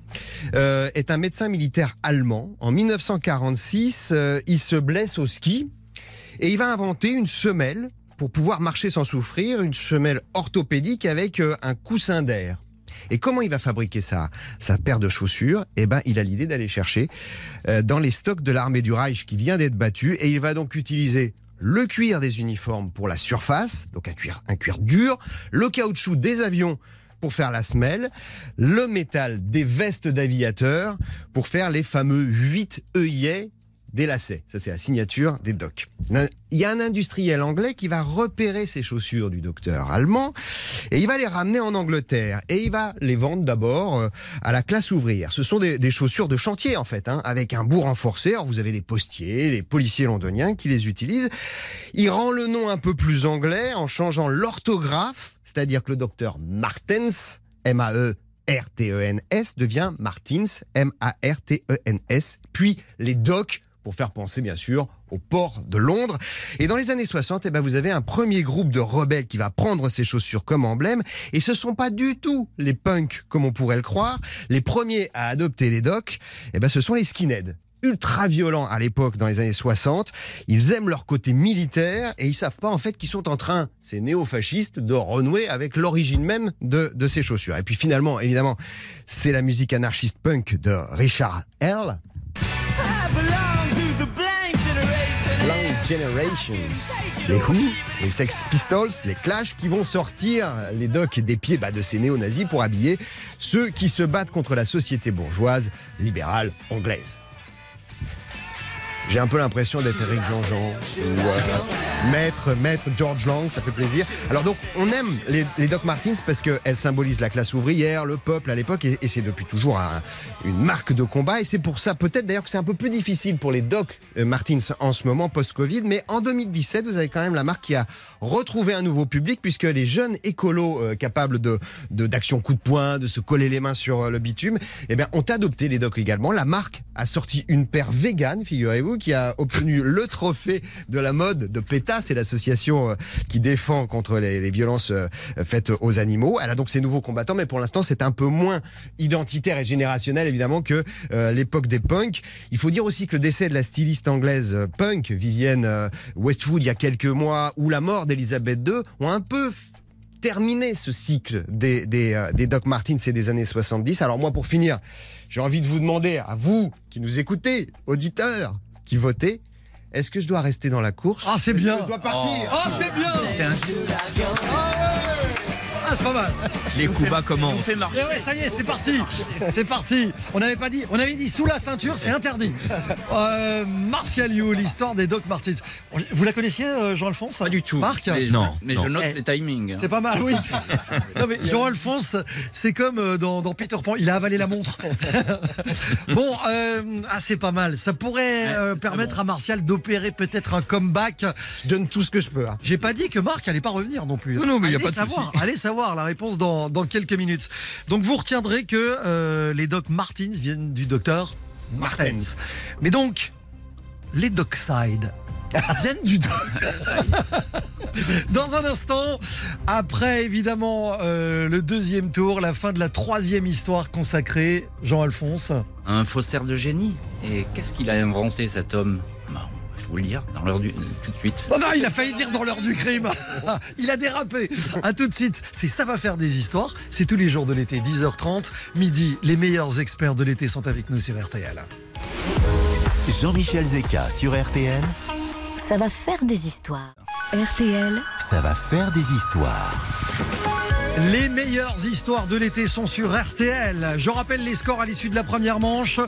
euh, est un médecin militaire allemand. En 1946, euh, il se blesse au ski et il va inventer une semelle pour pouvoir marcher sans souffrir, une semelle orthopédique avec euh, un coussin d'air. Et comment il va fabriquer ça? Sa paire de chaussures, eh ben, il a l'idée d'aller chercher dans les stocks de l'armée du Reich qui vient d'être battue et il va donc utiliser le cuir des uniformes pour la surface, donc un cuir dur, le caoutchouc des avions pour faire la semelle, le métal des vestes d'aviateurs pour faire les fameux 8 œillets des lacets. Ça, c'est la signature des docs. Il y a un industriel anglais qui va repérer ces chaussures du docteur allemand et il va les ramener en Angleterre et il va les vendre d'abord euh, à la classe ouvrière. Ce sont des, chaussures de chantier en fait, hein, avec un bout renforcé. Vous avez les postiers, les policiers londoniens qui les utilisent. Il rend le nom un peu plus anglais en changeant l'orthographe, c'est-à-dire que le docteur Martens, M-A-E R-T-E-N-S devient Martins, M-A-R-T-E-N-S, puis les docs pour faire penser bien sûr au port de Londres. Et dans les années 60, eh ben, vous avez un premier groupe de rebelles qui va prendre ces chaussures comme emblème. Et ce sont pas du tout les punks comme on pourrait le croire. Les premiers à adopter les docks, eh ben, ce sont les skinheads ultra violents à l'époque dans les années 60. Ils aiment leur côté militaire et ils savent pas en fait qu'ils sont en train, ces néo-fascistes, de renouer avec l'origine même de, de ces chaussures. Et puis finalement, évidemment, c'est la musique anarchiste punk de Richard L. Generation. Les Who, les Sex Pistols, les Clash qui vont sortir les docks des pieds bah, de ces néo-nazis pour habiller ceux qui se battent contre la société bourgeoise libérale anglaise. J'ai un peu l'impression d'être Eric Jean-Jean maître, maître George Lang, ça fait plaisir. Alors donc, on aime les, les Doc Martens parce qu'elles symbolisent la classe ouvrière, le peuple à l'époque, et, et c'est depuis toujours un- une marque de combat. Et c'est pour ça, peut-être d'ailleurs, que c'est un peu plus difficile pour les Doc euh, Martens en ce moment, post-Covid. Mais en 2017, vous avez quand même la marque qui a retrouvé un nouveau public puisque les jeunes écolos euh, capables de de- d'action coup de poing, de se coller les mains sur euh, le bitume, eh bien, ont adopté les Doc également. La marque a sorti une paire vegan, figurez-vous, qui a obtenu le trophée de la mode de PETA, c'est l'association euh, qui défend contre les, violences euh, faites aux animaux. Elle a donc ses nouveaux combattants, mais pour l'instant, c'est un peu moins identitaire et générationnel, évidemment, que euh, l'époque des punks. Il faut dire aussi que le décès de la styliste anglaise punk, Vivienne Westwood, il y a quelques mois, ou la mort d'Elisabeth II, ont un peu terminé ce cycle des, des, des Doc Martens et des années 70. Alors moi, pour finir, j'ai envie de vous demander, à vous qui nous écoutez, auditeurs, qui votez, est-ce que je dois rester dans la course? Ah, c'est que bien. Je dois partir? Ah, c'est bien. C'est un Ah, c'est pas mal Les coups bas commencent. fait marcher. Eh ouais, ça y est, c'est parti. C'est parti. On n'avait pas dit, on avait dit sous la ceinture, c'est interdit. Euh, Martial You, l'histoire des Doc Martens. Vous la connaissiez, euh, Jean-Alphonse? Pas du tout. Marc? Mais, Non, Mais non. je note Eh, les timings. C'est pas mal, oui. Non, mais Jean-Alphonse, c'est comme euh, dans, dans Peter Pan, il a avalé la montre. bon, euh, ah, c'est pas mal. Ça pourrait euh, permettre à Martial d'opérer peut-être un comeback. Je donne tout ce que je peux. hein. J'ai pas dit que Marc allait pas revenir non plus. Non, non, mais y a allez pas de savoir. Allez savoir la réponse dans, dans quelques minutes. Donc vous retiendrez que euh, les Doc Martens viennent du docteur Martens. Mais donc, les Dockside viennent du doc. Dans un instant, après évidemment euh, le deuxième tour, la fin de la troisième histoire consacrée, Jean-Alphonse. Un faussaire de génie. Et qu'est-ce qu'il a inventé cet homme? Vous le dire dans l'heure du tout de suite. Non, non, il a failli dire dans l'heure du crime. il a dérapé. À tout de suite. C'est Ça va faire des histoires. C'est tous les jours de l'été, 10h30, midi. Les meilleurs experts de l'été sont avec nous sur RTL. Jean-Michel Zeka sur RTL, Ça va faire des histoires. RTL, ça va faire des histoires. Les meilleures histoires de l'été sont sur RTL. Je rappelle les scores à l'issue de la première manche.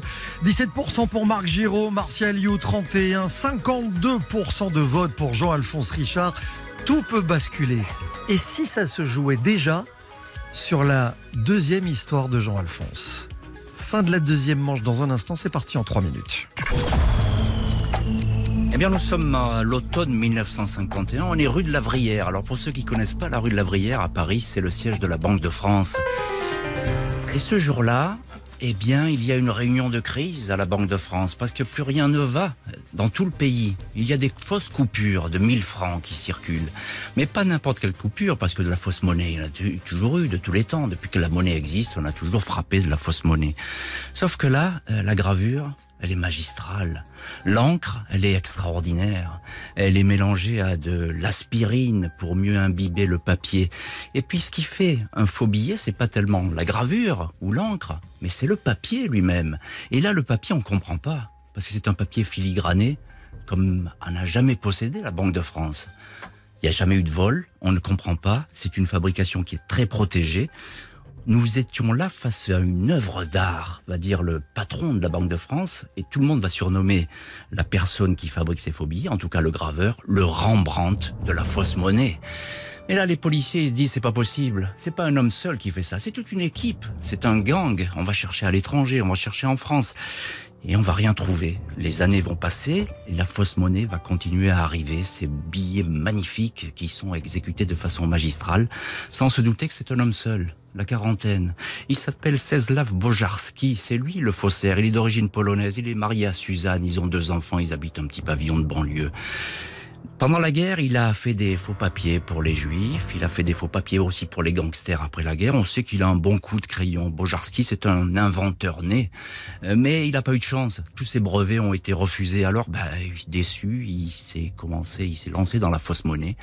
17% pour Marc Giraud, Martial You 31, 52% de vote pour Jean-Alphonse Richard. Tout peut basculer. Et si ça se jouait déjà sur la deuxième histoire de Jean-Alphonse? Fin de la deuxième manche dans un instant, c'est parti en 3 minutes. Eh bien, nous sommes à l'automne 1951. On est rue de la Vrière. Alors, pour ceux qui connaissent pas la rue de la Vrière à Paris, c'est le siège de la Banque de France. Et ce jour-là, Eh bien, il y a une réunion de crise à la Banque de France parce que plus rien ne va dans tout le pays. Il y a des fausses coupures de 1000 francs qui circulent. Mais pas n'importe quelle coupure parce que de la fausse monnaie, il y en a toujours eu de tous les temps. Depuis que la monnaie existe, on a toujours frappé de la fausse monnaie. Sauf que là, euh, la gravure, elle est magistrale. L'encre, elle est extraordinaire. Elle est mélangée à de l'aspirine pour mieux imbiber le papier. Et puis ce qui fait un faux billet, c'est pas tellement la gravure ou l'encre, mais c'est le papier lui-même. Et là, le papier, on comprend pas. Parce que c'est un papier filigrané, comme on n'a jamais possédé la Banque de France. Il n'y a jamais eu de vol, on ne comprend pas. C'est une fabrication qui est très protégée. Nous étions là face à une œuvre d'art, va dire le patron de la Banque de France, et tout le monde va surnommer la personne qui fabrique ces billets, en tout cas le graveur, le Rembrandt de la fausse monnaie. Et là, les policiers, ils se disent, c'est pas possible. C'est pas un homme seul qui fait ça. C'est toute une équipe. C'est un gang. On va chercher à l'étranger. On va chercher en France. Et on va rien trouver. Les années vont passer la fausse monnaie va continuer à arriver. Ces billets magnifiques qui sont exécutés de façon magistrale, sans se douter que c'est un homme seul. La quarantaine. Il s'appelle Czeslaw Bojarski. C'est lui le faussaire. Il est d'origine polonaise. Il est marié à Suzanne. Ils ont deux enfants. Ils habitent un petit pavillon de banlieue. Pendant la guerre, il a fait des faux papiers pour les juifs, il a fait des faux papiers aussi pour les gangsters après la guerre. On sait qu'il a un bon coup de crayon. Bojarski, c'est un inventeur né, Euh, mais il n'a pas eu de chance. Tous ses brevets ont été refusés. Alors, bah, déçu, il s'est commencé, il s'est lancé dans la fausse monnaie.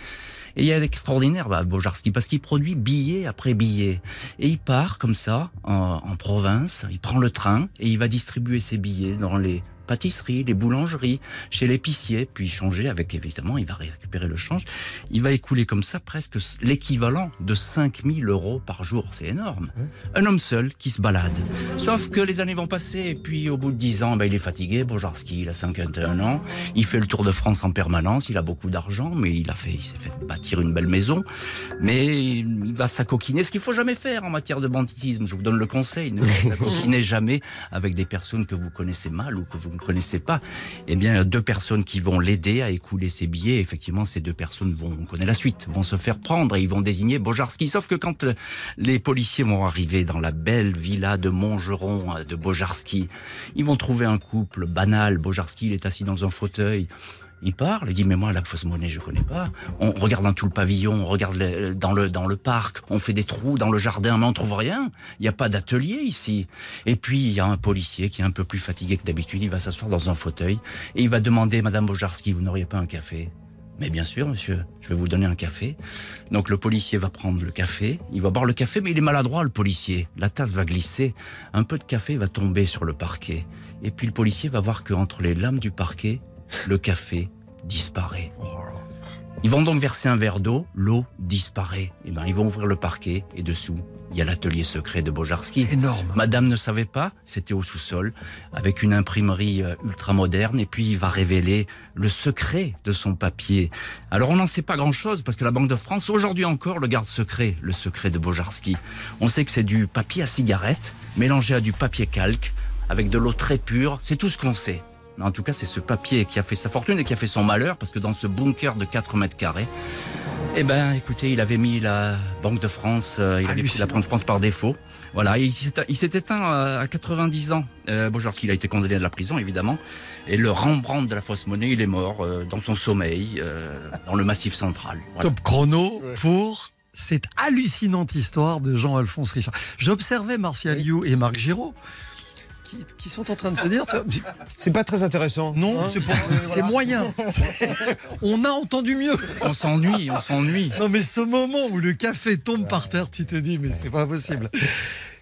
Et il y a d'extraordinaire, bah, Bojarski, parce qu'il produit billet après billet. Et il part comme ça, en, en province, il prend le train et il va distribuer ses billets dans les pâtisseries, les boulangeries, chez l'épicier, puis changer avec, évidemment, il va récupérer le change. Il va écouler comme ça presque l'équivalent de 5000 euros par jour. C'est énorme. Un homme seul qui se balade. Sauf que les années vont passer, et puis au bout de 10 ans, ben, il est fatigué. Bojarski, il a 51 ans. Il fait le tour de France en permanence. Il a beaucoup d'argent, mais il a fait, il s'est fait bâtir une belle maison. Mais il va s'acoquiner, ce qu'il faut jamais faire en matière de banditisme. Je vous donne le conseil. Ne s'acoquinez jamais avec des personnes que vous connaissez mal ou que vous ne connaissez pas. Eh bien, deux personnes qui vont l'aider à écouler ses billets. Effectivement, ces deux personnes vont, on connaît la suite, vont se faire prendre et ils vont désigner Bojarski. Sauf que quand euh, les policiers vont arriver dans la belle villa de Montgeron euh, de Bojarski, ils vont trouver un couple banal. Bojarski, il est assis dans un fauteuil. Il parle, il dit mais moi la fausse monnaie je connais pas. On regarde dans tout le pavillon, on regarde dans le dans le parc, on fait des trous dans le jardin, mais on trouve rien. Il n'y a pas d'atelier ici. Et puis il y a un policier qui est un peu plus fatigué que d'habitude, il va s'asseoir dans un fauteuil et il va demander Madame Bojarski, vous n'auriez pas un café? Mais bien sûr, monsieur, je vais vous donner un café. Donc le policier va prendre le café, il va boire le café, mais il est maladroit, le policier. La tasse va glisser, un peu de café va tomber sur le parquet. Et puis le policier va voir qu'entre les lames du parquet, le café disparaît. Ils vont donc verser un verre d'eau, l'eau disparaît. Et ben, ils vont ouvrir le parquet et dessous, il y a l'atelier secret de Bojarski. Énorme. Madame ne savait pas, c'était au sous-sol, avec une imprimerie euh, ultra moderne, et puis il va révéler le secret de son papier. Alors on n'en sait pas grand-chose, parce que la Banque de France, aujourd'hui encore, le garde secret, le secret de Bojarski. On sait que c'est du papier à cigarette, mélangé à du papier calque, avec de l'eau très pure, c'est tout ce qu'on sait. Mais en tout cas, c'est ce papier qui a fait sa fortune et qui a fait son malheur, parce que dans ce bunker de 4 mètres carrés, eh ben, écoutez, il avait mis la Banque de France, euh, il avait pris la Banque de France par défaut. Voilà, il s'est il s'est éteint euh, à 90 ans. Euh, Bojarski, il a été condamné à la prison, évidemment. Et le Rembrandt de la fausse monnaie, il est mort euh, dans son sommeil, euh, dans le Massif central. Voilà. Top chrono pour cette hallucinante histoire de Jean-Alphonse Richard. J'observais Martial You et Marc Giraud qui, qui sont en train de se dire C'est pas très intéressant. non, Hein c'est moyen. On a entendu mieux. On s'ennuie, on s'ennuie. Non, mais ce moment où le café tombe par terre, tu te dis, mais c'est pas possible.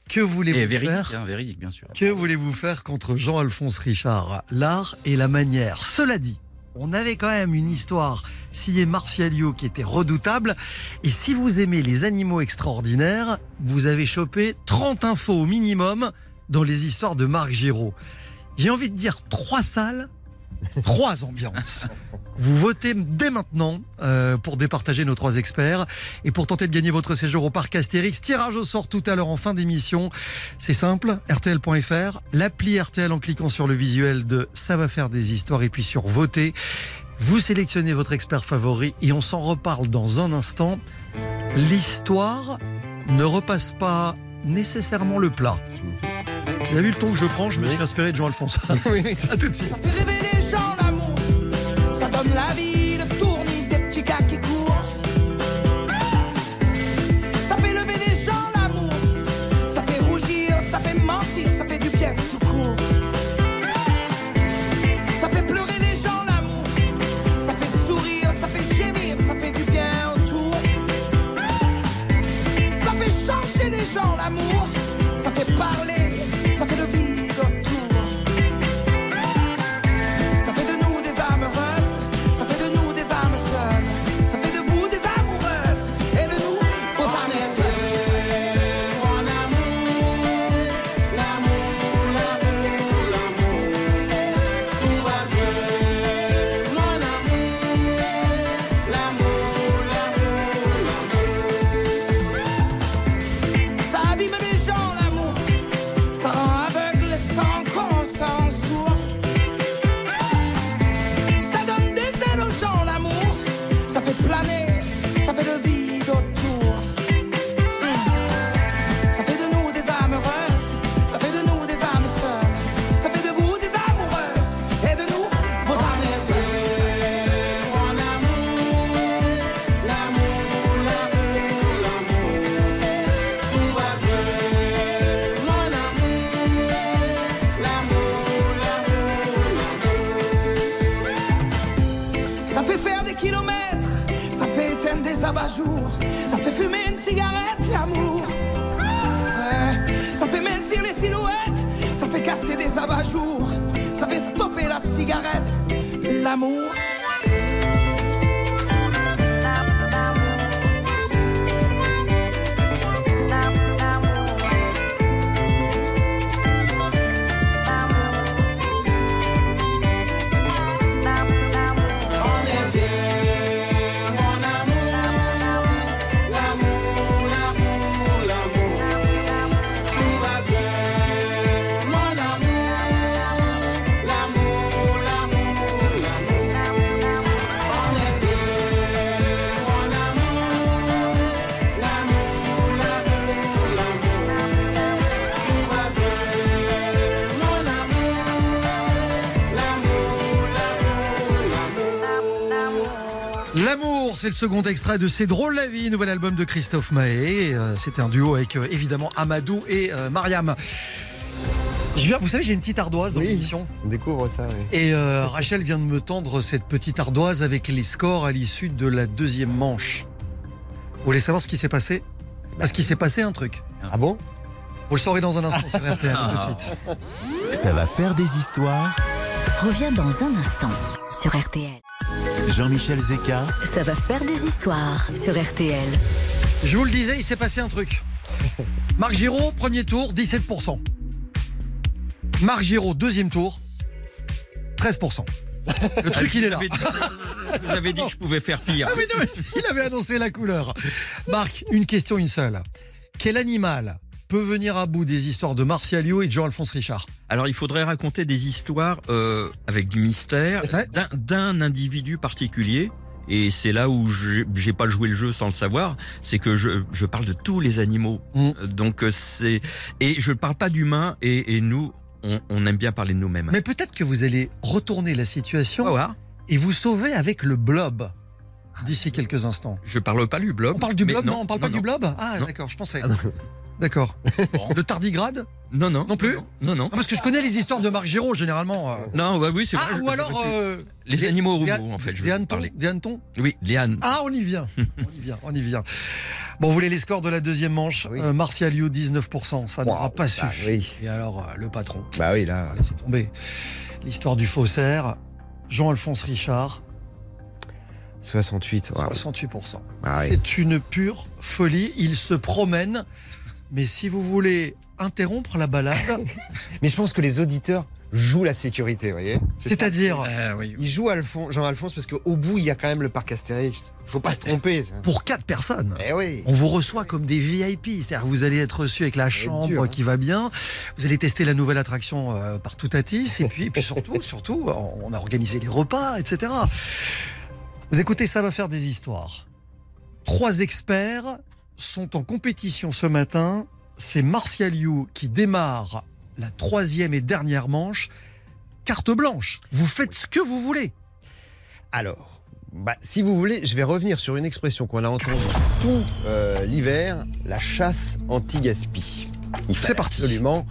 Que voulez-vous faire hein, véridique, bien sûr. Que voulez-vous faire contre Jean-Alphonse Richard? L'art et la manière. Cela dit, on avait quand même une histoire signée Martialio qui était redoutable. Et si vous aimez les animaux extraordinaires, vous avez chopé 30 infos au minimum dans les histoires de Marc Giraud. J'ai envie de dire trois salles, trois ambiances. Vous votez dès maintenant euh, pour départager nos trois experts et pour tenter de gagner votre séjour au parc Astérix. Tirage au sort tout à l'heure en fin d'émission. C'est simple, RTL.fr, l'appli RTL en cliquant sur le visuel de Ça va faire des histoires et puis sur voter. Vous sélectionnez votre expert favori et on s'en reparle dans un instant. L'histoire ne repasse pas nécessairement le plat. Il a vu le ton que je prends, je me suis inspiré de Jean-Alphonse. à tout de suite. Ça fait rêver les gens l'amour, ça donne la vie, le tournis des petits gars qui courent. Ça fait lever les gens l'amour, ça fait rougir, ça fait mentir, ça fait du bien tout court. Ça fait pleurer les gens l'amour, ça fait sourire, ça fait gémir, ça fait du bien autour. Ça fait changer les gens l'amour, ça fait parler, ça fait stopper la cigarette, l'amour. C'est le second extrait de C'est drôle la vie, nouvel album de Christophe Mahé. Euh, C'était un duo avec euh, évidemment Amadou et euh, Mariam. Je viens, vous savez, j'ai une petite ardoise dans Oui. l'émission. On découvre ça, oui. Et euh, Rachel vient de me tendre cette petite ardoise avec les scores à l'issue de la deuxième manche. Vous voulez savoir ce qui s'est passé? Parce qu'il s'est passé un truc. Ah bon? Vous le saurez dans un instant sur RTL. tout de suite. Ça va faire des histoires? Reviens dans un instant sur RTL. Jean-Michel Zeka, Ça va faire des histoires sur RTL. Je vous le disais, il s'est passé un truc. Marc Giraud, premier tour, 17%. Marc Giraud, deuxième tour, 13%. Le truc, il est là. Vous avez dit que je pouvais faire pire. Ah oui, non, mais il avait annoncé la couleur. Marc, une question, une seule. Quel animal peut venir à bout des histoires de Martial Liu et de Jean-Alphonse Richard Alors il faudrait raconter des histoires euh, avec du mystère Ouais. d'un- individu particulier. Et c'est là où j'ai pas joué le jeu sans le savoir, c'est que je, je parle de tous les animaux. Mm. Euh, Donc euh, c'est et je parle pas d'humains et, et nous on, on aime bien parler de nous-mêmes. Mais peut-être que vous allez retourner la situation et vous sauver avec le blob d'ici quelques instants. Je parle pas du blob. On parle du blob Non, on parle pas non, du blob Ah, Non. d'accord, je pensais. D'accord. Bon. Le tardigrade Non non Non plus Non non. Ah, Parce que je connais les histoires de Marc Giraud généralement. euh. Non bah oui c'est Ah, vrai. ou alors. euh, les des- animaux des- robots en fait. Je des hannetons parler. Des hannetons Oui, Léane. Ah, on y vient. on y vient, on y vient. Bon, vous voulez les scores de la deuxième manche Oui. Euh, Martial Liu, 19%. Ça n'aura Waouh, pas suffi. oui. Et alors, euh, le patron Bah oui, là. a laissé tomber. L'histoire du faussaire. Jean-Alphonse Richard, 68. waouh. 68%. Ah oui. C'est une pure folie. Il se promène. Mais si vous voulez interrompre la balade, Mais je pense que les auditeurs jouent la sécurité, vous voyez c'est-à-dire Euh, oui. Ils jouent Alphon- Jean-Alphonse parce qu'au bout, il y a quand même le parc Astérix. Il faut pas se tromper. pour quatre personnes. Eh oui. On vous reçoit comme des VIP, c'est-à-dire que vous allez être reçu avec la chambre dur, hein. qui va bien. Vous allez tester la nouvelle attraction euh, par Toutatis et puis, et puis surtout, surtout, on a organisé les repas, etc. Vous écoutez, ça va faire des histoires. Trois experts sont en compétition ce matin. C'est Martial You qui démarre la troisième et dernière manche, carte blanche. Vous faites ce que vous voulez. Alors, bah, si vous voulez, je vais revenir sur une expression qu'on a entendue tout euh, l'hiver, la chasse anti-gaspi. C'est parti. Absolument,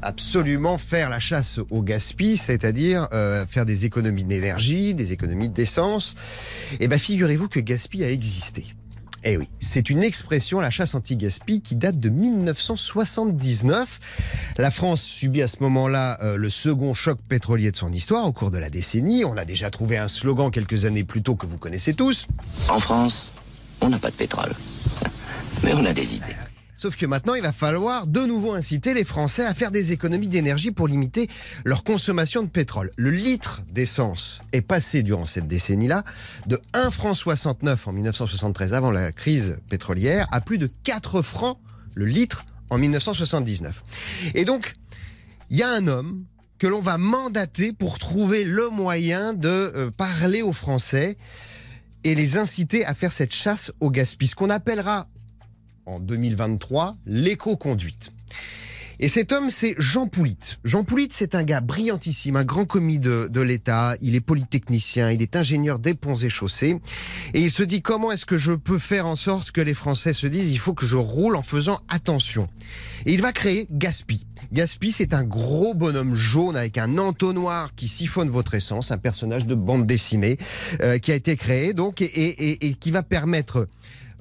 absolument faire la chasse au gaspi, c'est-à-dire euh, faire des économies d'énergie, des économies d'essence. Et ben, figurez-vous que gaspi a existé. Eh oui, c'est une expression, la chasse anti-gaspi, qui date de 1979. La France subit à ce moment-là euh, le second choc pétrolier de son histoire au cours de la décennie. On a déjà trouvé un slogan quelques années plus tôt que vous connaissez tous. En France, on n'a pas de pétrole. Mais on a des idées. Sauf que maintenant, il va falloir de nouveau inciter les Français à faire des économies d'énergie pour limiter leur consommation de pétrole. Le litre d'essence est passé durant cette décennie-là de 1 franc 69 en 1973 avant la crise pétrolière à plus de 4 francs le litre en 1979. Et donc, il y a un homme que l'on va mandater pour trouver le moyen de euh, parler aux Français et les inciter à faire cette chasse au gaspillage, qu'on appellera en 2023 l'éco-conduite. Et cet homme, c'est Jean Poulit. Jean Poulit, c'est un gars brillantissime, un grand commis de, l'État. Il est polytechnicien, il est ingénieur des ponts et chaussées. Et il se dit comment est-ce que je peux faire en sorte que les Français se disent il faut que je roule en faisant attention? Et il va créer Gaspi. Gaspi, c'est un gros bonhomme jaune avec un entonnoir qui siphonne votre essence, un personnage de bande dessinée euh, qui a été créé donc et, qui va permettre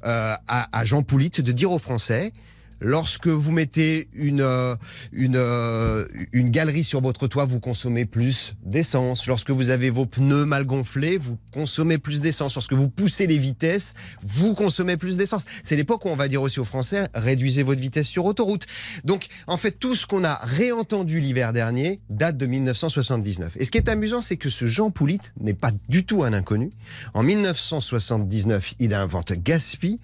à, à Jean Poulit de dire aux Français lorsque vous mettez une, euh, une, euh, une galerie sur votre toit, vous consommez plus d'essence. Lorsque vous avez vos pneus mal gonflés, vous consommez plus d'essence. Lorsque vous poussez les vitesses, vous consommez plus d'essence. C'est l'époque où on va dire aussi aux Français, réduisez votre vitesse sur autoroute. Donc, en fait, tout ce qu'on a réentendu l'hiver dernier date de 1979. Et ce qui est amusant, c'est que ce Jean Poulit n'est pas du tout un inconnu. En 1979, il invente Gaspi.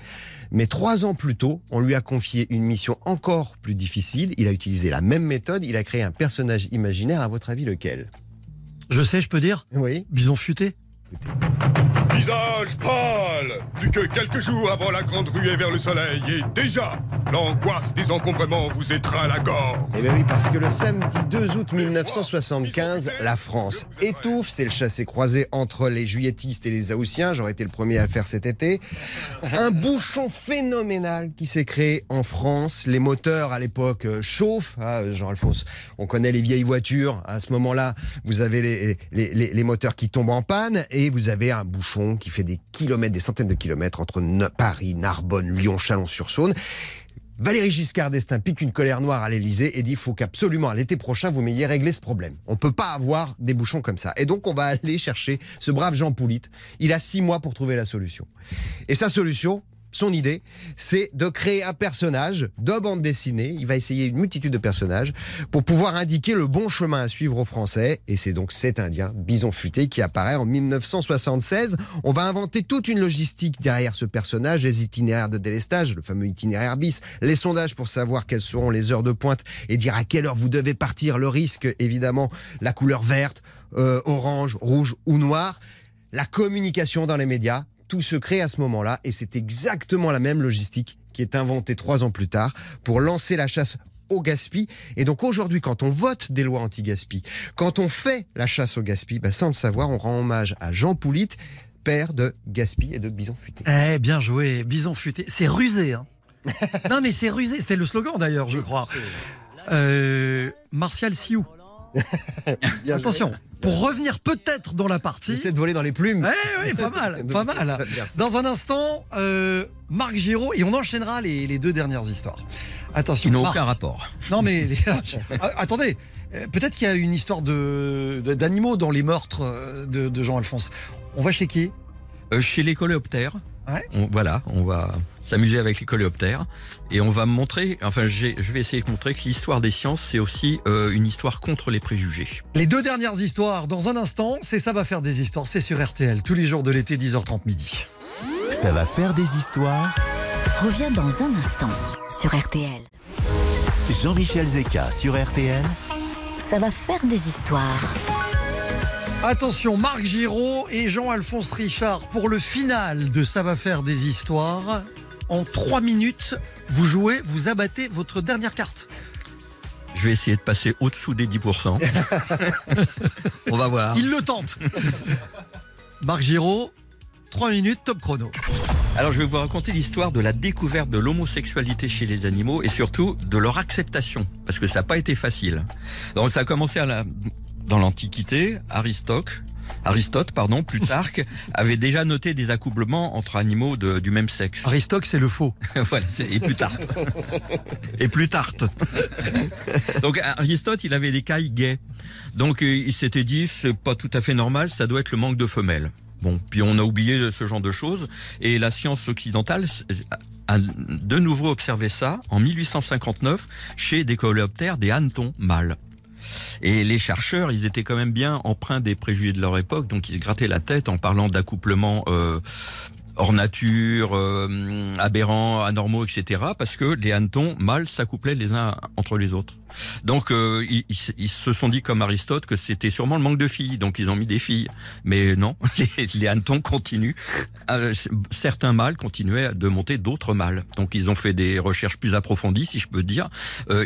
Mais trois ans plus tôt, on lui a confié une mission encore plus difficile. Il a utilisé la même méthode. Il a créé un personnage imaginaire. À votre avis, lequel? Je sais, je peux dire? Oui. Bison futé? Visage pâle Plus que quelques jours avant la grande ruée vers le soleil et déjà, l'angoisse des encombrements vous étreint la gorge. Eh bien oui, parce que le samedi 2 août 1975, la France étouffe. C'est le chassé-croisé entre les juilletistes et les haussiens. J'aurais été le premier à le faire cet été. Un bouchon phénoménal qui s'est créé en France. Les moteurs, à l'époque, euh, chauffent. Ah, Jean-Alphonse, on connaît les vieilles voitures. À ce moment-là, vous avez les moteurs qui tombent en panne et vous avez un bouchon qui fait des kilomètres, des centaines de kilomètres entre Ne- Paris, Narbonne, Lyon, Chalon-sur-Saône. Valéry Giscard d'Estaing pique une colère noire à l'Elysée et dit faut qu'absolument à l'été prochain vous m'ayez réglé ce problème. On peut pas avoir des bouchons comme ça. Et donc on va aller chercher ce brave Jean Poulit. Il a six mois pour trouver la solution. Et sa solution, son idée, c'est de créer un personnage de bande dessinée. Il va essayer une multitude de personnages pour pouvoir indiquer le bon chemin à suivre aux Français. Et c'est donc cet Indien, Bison Futé, qui apparaît en 1976. On va inventer toute une logistique derrière ce personnage, les itinéraires de délestage, le fameux itinéraire bis, les sondages pour savoir quelles seront les heures de pointe et dire à quelle heure vous devez partir, le risque, évidemment, la couleur verte, euh, orange, rouge ou noir, la communication dans les médias, tout se crée à ce moment-là et c'est exactement la même logistique qui est inventée trois ans plus tard pour lancer la chasse au gaspille. Et donc aujourd'hui, quand on vote des lois anti-gaspi, quand on fait la chasse au gaspille, bah, sans le savoir, on rend hommage à Jean Poulit, père de Gaspi et de Bison Futé. Eh, bien joué, Bison futé. C'est rusé, hein. non, mais c'est rusé. C'était le slogan d'ailleurs, je crois. Euh, Martial Sioux. Bien Attention, pour revenir peut-être dans la partie. J'essaie de voler dans les plumes. Eh oui, pas mal, pas mal. Dans un instant, euh, Marc Giraud, et on enchaînera les, les deux dernières histoires. Attention, Qui n'ont aucun rapport. Non mais les- Ah, attendez, euh, peut-être qu'il y a une histoire de de- d'animaux dans les meurtres euh, de, de Jean-Alphonse. On va chez qui? Euh, chez les coléoptères. Ouais. On- voilà, on va s'amuser avec les coléoptères et on va montrer, enfin j'ai- je vais essayer de montrer que l'histoire des sciences c'est aussi euh, une histoire contre les préjugés. Les deux dernières histoires dans un instant, c'est ça va faire des histoires, c'est sur RTL tous les jours de l'été 10h30 midi. Ça va faire des histoires. Revient dans un instant sur RTL. Jean-Michel Zeka sur RTL. Ça va faire des histoires. Attention, Marc Giraud et Jean-Alphonse Richard pour le final de Ça va faire des histoires. En trois minutes, vous jouez, vous abattez votre dernière carte. Je vais essayer de passer au-dessous des 10%. On va voir. Il le tente. Marc Giraud, 3 minutes, top chrono. Alors je vais vous raconter l'histoire de la découverte de l'homosexualité chez les animaux et surtout de leur acceptation, parce que ça n'a pas été facile. Donc ça a commencé à la- dans l'Antiquité, Aristote, Aristote, pardon, Plutarque, avait déjà noté des accouplements entre animaux de- du même sexe. Aristote, c'est le faux. voilà, et Plutarque. et Plutarque. Donc Aristote, il avait des cailles gays. Donc euh, il s'était dit, c'est pas tout à fait normal, ça doit être le manque de femelles. Bon, puis on a oublié ce genre de choses. Et la science occidentale a de nouveau observé ça en 1859 chez des coléoptères, des hannetons mâles. Et les chercheurs, ils étaient quand même bien empreints des préjugés de leur époque, donc ils se grattaient la tête en parlant d'accouplement euh, hors nature, euh, aberrants, anormaux, etc. Parce que les hannetons mâles s'accouplaient les uns entre les autres. Donc euh, ils, se sont dit comme Aristote que c'était sûrement le manque de filles, donc ils ont mis des filles. Mais non, les, les hannetons continuent. Euh, certains mâles continuaient de monter d'autres mâles. Donc ils ont fait des recherches plus approfondies, si je peux dire.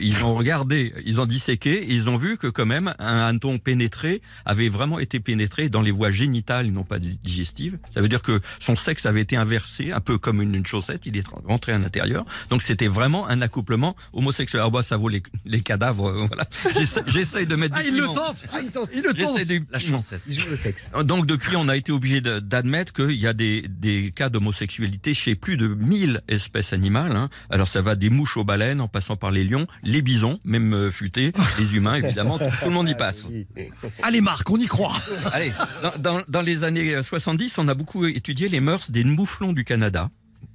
Ils ont regardé, ils ont disséqué, et ils ont vu que quand même un hanneton pénétré avait vraiment été pénétré dans les voies génitales, non pas digestives. Ça veut dire que son sexe avait été inversé, un peu comme une, une chaussette. Il est rentré à l'intérieur. Donc c'était vraiment un accouplement homosexuel. Alors bah, ça vaut les, les cadavres. euh, voilà. J'essaye de mettre. Ah, il le tente Ah, il tente. Il le tente J'essaie de- La non. chaussette. Il joue le sexe. Donc depuis, on a été obligé d'admettre qu'il y a des, des cas d'homosexualité chez plus de 1000 espèces animales. hein. Alors ça va des mouches aux baleines, en passant par les lions, les bisons, même euh, futés, les humains évidemment, tout, tout le monde y passe. Allez Marc, on y croit. Allez, dans, dans- dans les années euh, 70, on a beaucoup étudié les mœurs des mouflons du Canada.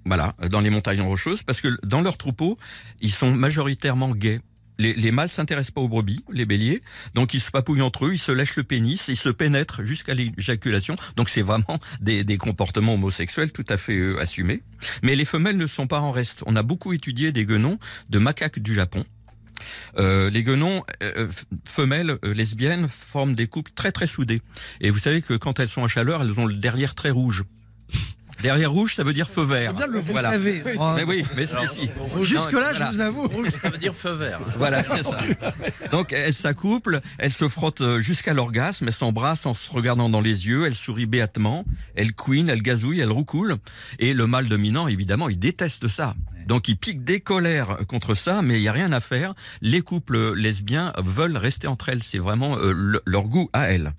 Voilà, dans les montagnes rocheuses, parce que dans leurs troupeaux, ils sont majoritairement gays. Les, les mâles s'intéressent pas aux brebis, les béliers, donc ils se papouillent entre eux, ils se lèchent le pénis, ils se pénètrent jusqu'à l'éjaculation. Donc c'est vraiment des, des comportements homosexuels tout à fait euh, assumés. Mais les femelles ne sont pas en reste. On a beaucoup étudié des guenons de macaques du Japon. Euh, les guenons euh, femelles lesbiennes forment des couples très très soudés. Et vous savez que quand elles sont à chaleur, elles ont le derrière très rouge. Derrière rouge, ça veut dire feu vert. Bien le vous Voilà. savez. Oh, Mais oui, mais si, si. Jusque-là, voilà. je vous avoue. Rouge, ça veut dire feu vert. Voilà, c'est ça. Donc elles s'accouplent, elles se frottent euh, jusqu'à l'orgasme, elles s'embrassent en se regardant dans les yeux, elles sourient béatement, elles couinent, elles gazouillent, elles roucoulent. Et le mâle dominant, évidemment, il déteste ça. Donc il pique des colères contre ça, mais il n'y a rien à faire. Les couples lesbiens veulent rester entre elles, c'est vraiment euh, le- leur goût à elles.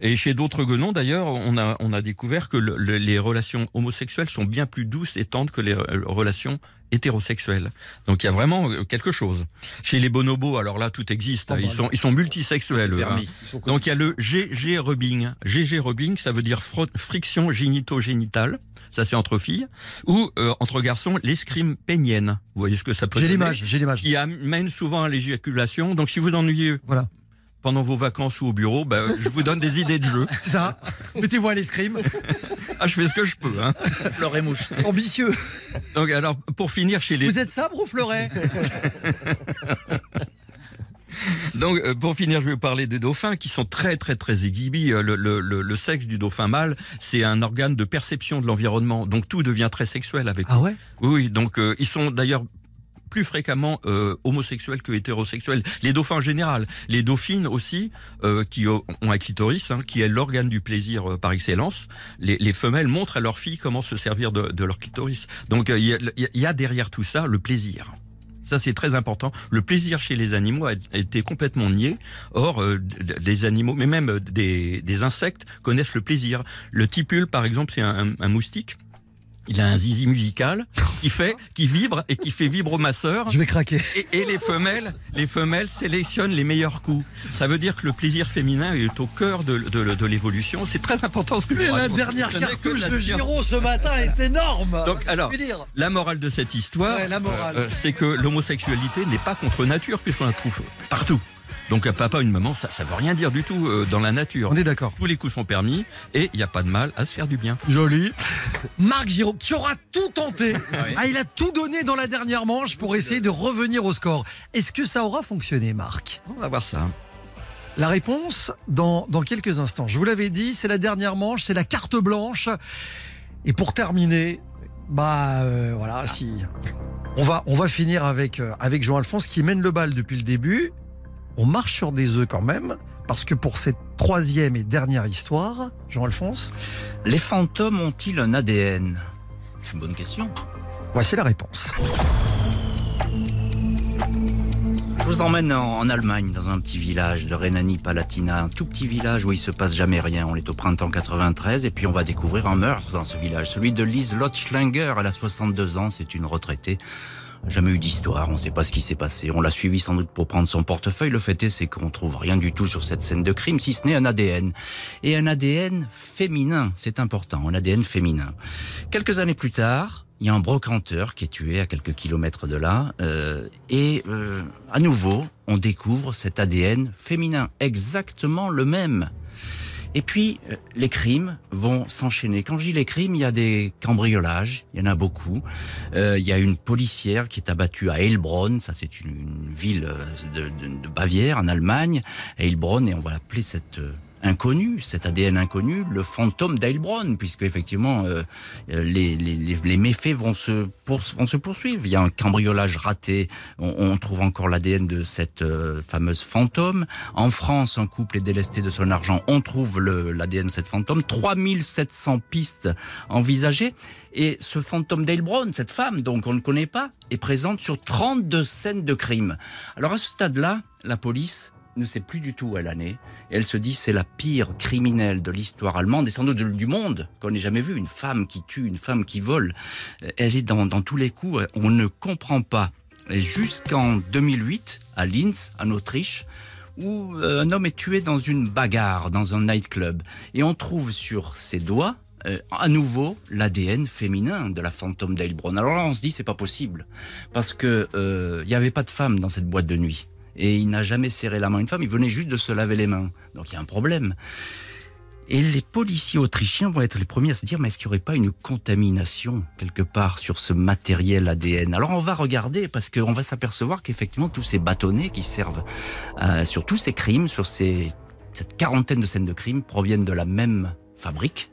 Et chez d'autres guenons, d'ailleurs, on a, on a découvert que le- le- les relations homosexuelles sont bien plus douces et tendres que les euh, relations hétérosexuelles. Donc il y a vraiment euh, quelque chose. Chez les bonobos, alors là, tout existe. hein. Ils sont, ils sont multisexuels. hein. Donc il y a le GG rubbing. GG rubbing, ça veut dire friction génito-génitale. Ça c'est entre filles. Ou euh, entre garçons, l'escrime pénienne. Vous voyez ce que ça peut J'ai l'image, j'ai l'image. Qui amène souvent à l'éjaculation. Donc si vous ennuyez Voilà. Pendant vos vacances ou au bureau, bah, je vous donne des idées de jeu. C'est ça. Mettez-vous à l'escrime. Ah, je fais ce que je peux. Hein. Fleuret moucheté. Ambitieux. Donc alors, pour finir chez les... Vous êtes sabre ou fleuret? Donc, euh, pour finir, je vais vous parler des dauphins qui sont très, très, très exhibis. Euh, Le, le, le, le sexe du dauphin mâle, c'est un organe de perception de l'environnement. Donc, tout devient très sexuel avec eux. Ah ouais? Oui, oui. Donc, euh, ils sont d'ailleurs plus fréquemment euh, homosexuels que hétérosexuels. Les dauphins en général, les dauphines aussi, euh, qui ont un clitoris, hein, qui est l'organe du plaisir euh, par excellence. Les, les femelles montrent à leurs filles comment se servir de, de leur clitoris. Donc euh, il y, a, il y a derrière tout ça le plaisir. Ça, c'est très important. Le plaisir chez les animaux a été complètement nié. Or, euh, des animaux, mais même euh, des, des insectes, connaissent le plaisir. Le tipule, par exemple, c'est un, un moustique. Il a un zizi musical qui fait, qui vibre et qui fait vibromasseur. Je vais craquer. Et, et les femelles, les femelles sélectionnent les meilleurs coups. Ça veut dire que le plaisir féminin est au cœur de, de, de l'évolution. C'est très important ce que Mais la dernière cartouche de. Giraud ce matin est énorme. Donc, alors. La morale de cette histoire, Ouais, euh, c'est que l'homosexualité n'est pas contre nature puisqu'on la trouve partout. Donc un papa, une maman, ça, ça veut rien dire du tout euh, dans la nature. On est d'accord. Tous les coups sont permis et il n'y a pas de mal à se faire du bien. Joli. Marc Giraud, qui aura tout tenté. oui. Ah, il a tout donné dans la dernière manche pour essayer de revenir au score. Est-ce que ça aura fonctionné, Marc? On va voir ça. La réponse dans, dans quelques instants. Je vous l'avais dit, c'est la dernière manche, c'est la carte blanche. Et pour terminer, Bah euh, voilà, si. On va, on va finir avec, euh, avec Jean-Alphonse qui mène le bal depuis le début. On marche sur des œufs quand même, parce que pour cette troisième et dernière histoire, Jean-Alphonse, Les fantômes ont-ils un ADN C'est une bonne question. voici la réponse. Je vous emmène en, en Allemagne, dans un petit village de Rhénanie-Palatina, un tout petit village où il se passe jamais rien. On est au printemps 93 et puis on va découvrir un meurtre dans ce village, celui de Lise Lotschlanger. Elle a 62 ans, c'est une retraitée. Jamais eu d'histoire, on ne sait pas ce qui s'est passé. On l'a suivi sans doute pour prendre son portefeuille. Le fait est, c'est qu'on trouve rien du tout sur cette scène de crime, si ce n'est un ADN. Et un ADN féminin, c'est important, un ADN féminin. Quelques années plus tard, il y a un brocanteur qui est tué à quelques kilomètres de là, euh, et euh, à nouveau, on découvre cet ADN féminin, exactement le même. Et puis, euh, les crimes vont s'enchaîner. Quand je dis les crimes, il y a des cambriolages, il y en a beaucoup. Euh, il y a une policière qui est abattue à Heilbronn, ça c'est une, une ville euh, de, de- de Bavière, en Allemagne, Heilbronn, et on va appeler cette euh, inconnu, cet ADN inconnu, le fantôme d'Heilbronn, puisque effectivement euh, euh, les, les, les- méfaits vont se, vont se poursuivre. Il y a un cambriolage raté, on, on trouve encore l'ADN de cette euh, fameuse fantôme. En France, un couple est délesté de son argent, on trouve l'ADN de cette fantôme. 3700 pistes envisagées. Et ce fantôme d'Heilbronn, cette femme, donc on ne connaît pas, est présente sur 32 scènes de crime. Alors à ce stade-là, la police ne sait plus du tout où elle elle se dit c'est la pire criminelle de l'histoire allemande et sans doute du monde qu'on ait jamais vu. Une femme qui tue, une femme qui vole. Euh, Elle est dans, dans tous les coups. On ne comprend pas. Et jusqu'en 2008, à Linz, en Autriche, où euh, un homme est tué dans une bagarre, dans un nightclub. Et on trouve sur ses doigts, euh, à nouveau, l'ADN féminin de la fantôme d'Heilbronn. Alors là, on se dit, c'est pas possible. Parce que euh, il n'y avait pas de femme dans cette boîte de nuit. Et il n'a jamais serré la main une femme, il venait juste de se laver les mains. Donc il y a un problème. Et les policiers autrichiens vont être les premiers à se dire, mais est-ce qu'il n'y aurait pas une contamination quelque part sur ce matériel ADN Alors on va regarder parce qu'on va s'apercevoir qu'effectivement tous ces bâtonnets qui servent euh, sur tous ces crimes, sur ces, cette quarantaine de scènes de crimes proviennent de la même fabrique.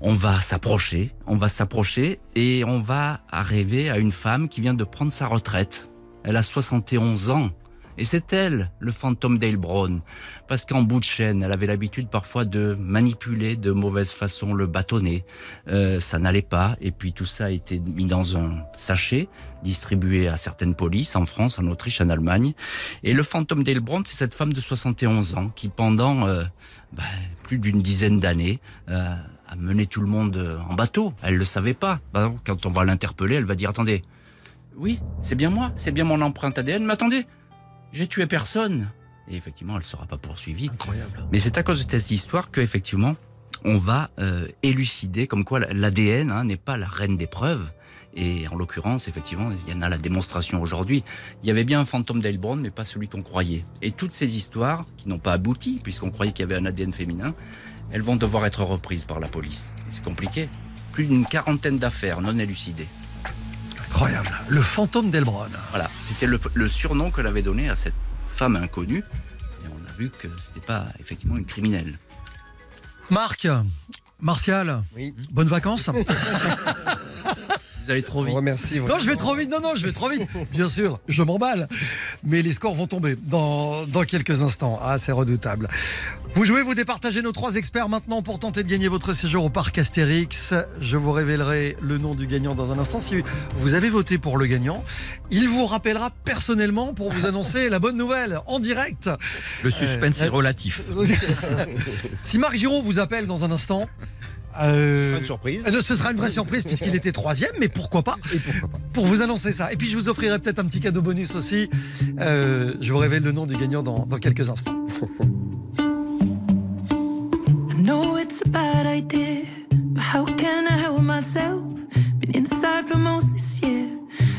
On va s'approcher, on va s'approcher et on va arriver à une femme qui vient de prendre sa retraite. Elle a 71 ans. Et c'est elle, le fantôme d'Heilbronn. Parce qu'en bout de chaîne, elle avait l'habitude parfois de manipuler de mauvaise façon le bâtonnet. Euh, ça n'allait pas. Et puis tout ça a été mis dans un sachet, distribué à certaines polices, en France, en Autriche, en Allemagne. Et le fantôme d'Heilbronn, c'est cette femme de 71 ans qui, pendant euh, bah, plus d'une dizaine d'années, euh, a mené tout le monde euh, en bateau. Elle le savait pas. Quand on va l'interpeller, elle va dire, attendez, oui, c'est bien moi, c'est bien mon empreinte ADN, mais attendez, j'ai tué personne. Et effectivement, elle ne sera pas poursuivie. Incroyable. Mais c'est à cause de cette histoire que effectivement, on va euh, élucider comme quoi l'ADN hein, n'est pas la reine des preuves. Et en l'occurrence, effectivement, il y en a la démonstration aujourd'hui. Il y avait bien un fantôme d'Heilbronn, mais pas celui qu'on croyait. Et toutes ces histoires, qui n'ont pas abouti, puisqu'on croyait qu'il y avait un ADN féminin, elles vont devoir être reprises par la police. C'est compliqué. Plus d'une quarantaine d'affaires non élucidées. Incroyable. Le fantôme d'Elbron. Voilà, c'était le, le surnom que l'avait donné à cette femme inconnue. Et on a vu que c'était pas effectivement une criminelle. Marc, Martial, Oui. bonnes vacances. Vous allez trop vite. remercie. Non, je vais trop vite. Non, non, je vais trop vite. Bien sûr, je m'emballe. Mais les scores vont tomber dans, dans quelques instants. Ah, c'est redoutable. Vous jouez, vous départagez nos trois experts maintenant pour tenter de gagner votre séjour au parc Astérix. Je vous révélerai le nom du gagnant dans un instant. Si vous avez voté pour le gagnant, il vous rappellera personnellement pour vous annoncer la bonne nouvelle en direct. Le suspense Euh, est relatif. si Marc Giraud vous appelle dans un instant, Ce euh, sera une surprise. euh, Ce sera une vraie surprise puisqu'il était troisième, mais pourquoi pas Et pourquoi pas Pour vous annoncer ça. Et puis je vous offrirai peut-être un petit cadeau bonus aussi. Euh, je vous révèle le nom du gagnant dans, dans quelques instants. I know it's a bad idea, but how can I help myself? Been inside for most this year,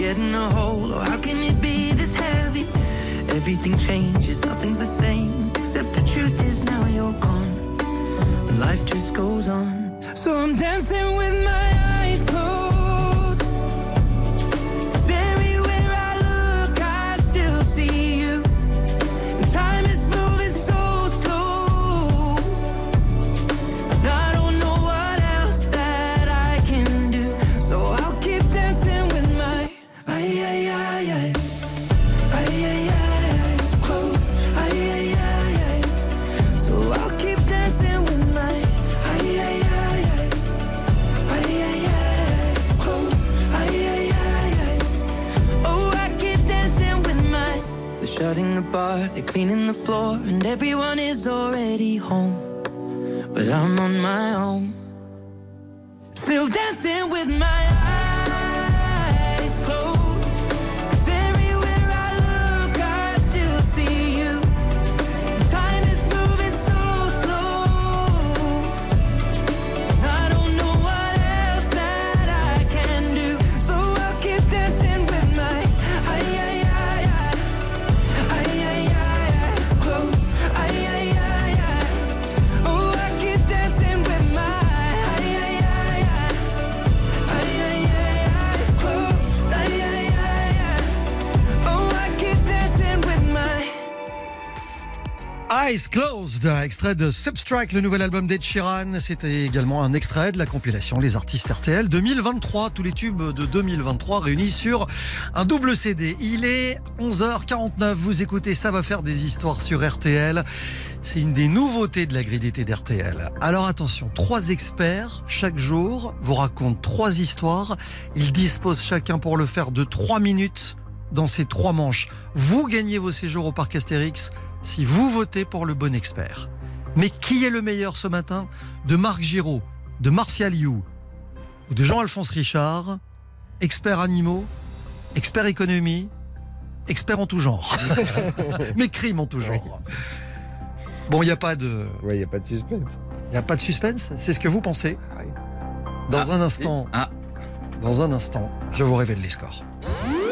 Unfolds, you get in a hole. Oh, how can it be this heavy? Everything changes, nothing's the same. Except the truth is now you're gone. Life just goes on. So I'm dancing with Closed, extrait de Substract, le nouvel album d'Ed Sheeran. C'était également un extrait de la compilation Les Artistes RTL 2023. Tous les tubes de 2023 réunis sur un double CD. Il est 11h49. Vous écoutez Ça va faire des histoires sur RTL. C'est une des nouveautés de la grille d'été d'RTL. Alors attention, trois experts chaque jour vous racontent trois histoires. Ils disposent chacun pour le faire de trois minutes dans ces trois manches. Vous gagnez vos séjours au parc Astérix si vous votez pour le bon expert. Mais qui est le meilleur ce matin De Marc Giraud, de Martial You ou de Jean-Alphonse Richard Expert animaux, expert économie, expert en tout genre. Mais crime en tout genre. Bon, il n'y a pas de... Ouais, il n'y a pas de suspense. Il n'y a pas de suspense C'est ce que vous pensez Dans un instant... Dans un instant, je vous révèle les scores.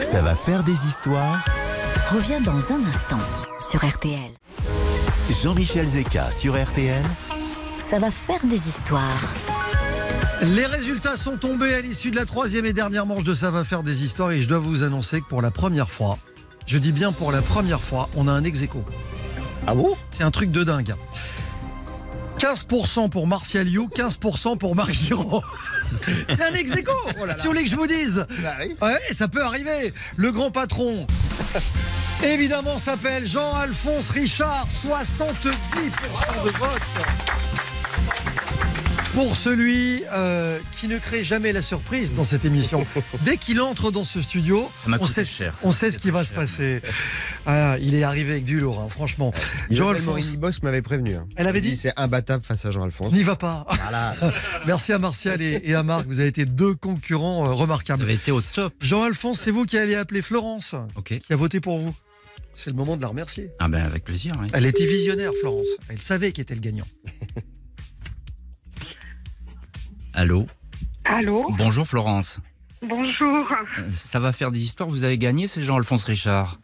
Ça va faire des histoires. Revient dans un instant sur RTL. Jean-Michel Zeka sur RTL. Ça va faire des histoires. Les résultats sont tombés à l'issue de la troisième et dernière manche de Ça va faire des histoires et je dois vous annoncer que pour la première fois, je dis bien pour la première fois, on a un ex aequo. Ah bon? C'est un truc de dingue. 15% pour Martial You, 15% pour Marc Giraud. C'est un ex aequo, Oh là là. Si vous voulez que je vous dise. Bah oui. Ouais, ça peut arriver. Le grand patron, évidemment, s'appelle Jean-Alphonse Richard. 70% de vote. Pour celui euh, qui ne crée jamais la surprise dans cette émission. Dès qu'il entre dans ce studio, on sait, cher, ça on m'a sait ce qui va se passer. Ah, il est arrivé avec du lourd, hein, franchement. Isabelle Jean-Alphonse, Morini-Bosch m'avait prévenu. hein. Elle avait dit C'est imbattable face à Jean-Alphonse. n'y va pas. Voilà. Merci à Martial et, et à Marc. Vous avez été deux concurrents euh, Vous remarquables. avez été au top. Jean-Alphonse, c'est vous qui allez appeler Florence, qui a voté pour vous. C'est le moment de la remercier. Ah ben avec plaisir. oui. Elle était visionnaire, Florence. Elle savait qui était le gagnant. Allô. Allô Bonjour Florence. Bonjour. Euh, Ça va faire des histoires. Vous avez gagné, c'est Jean-Alphonse Richard.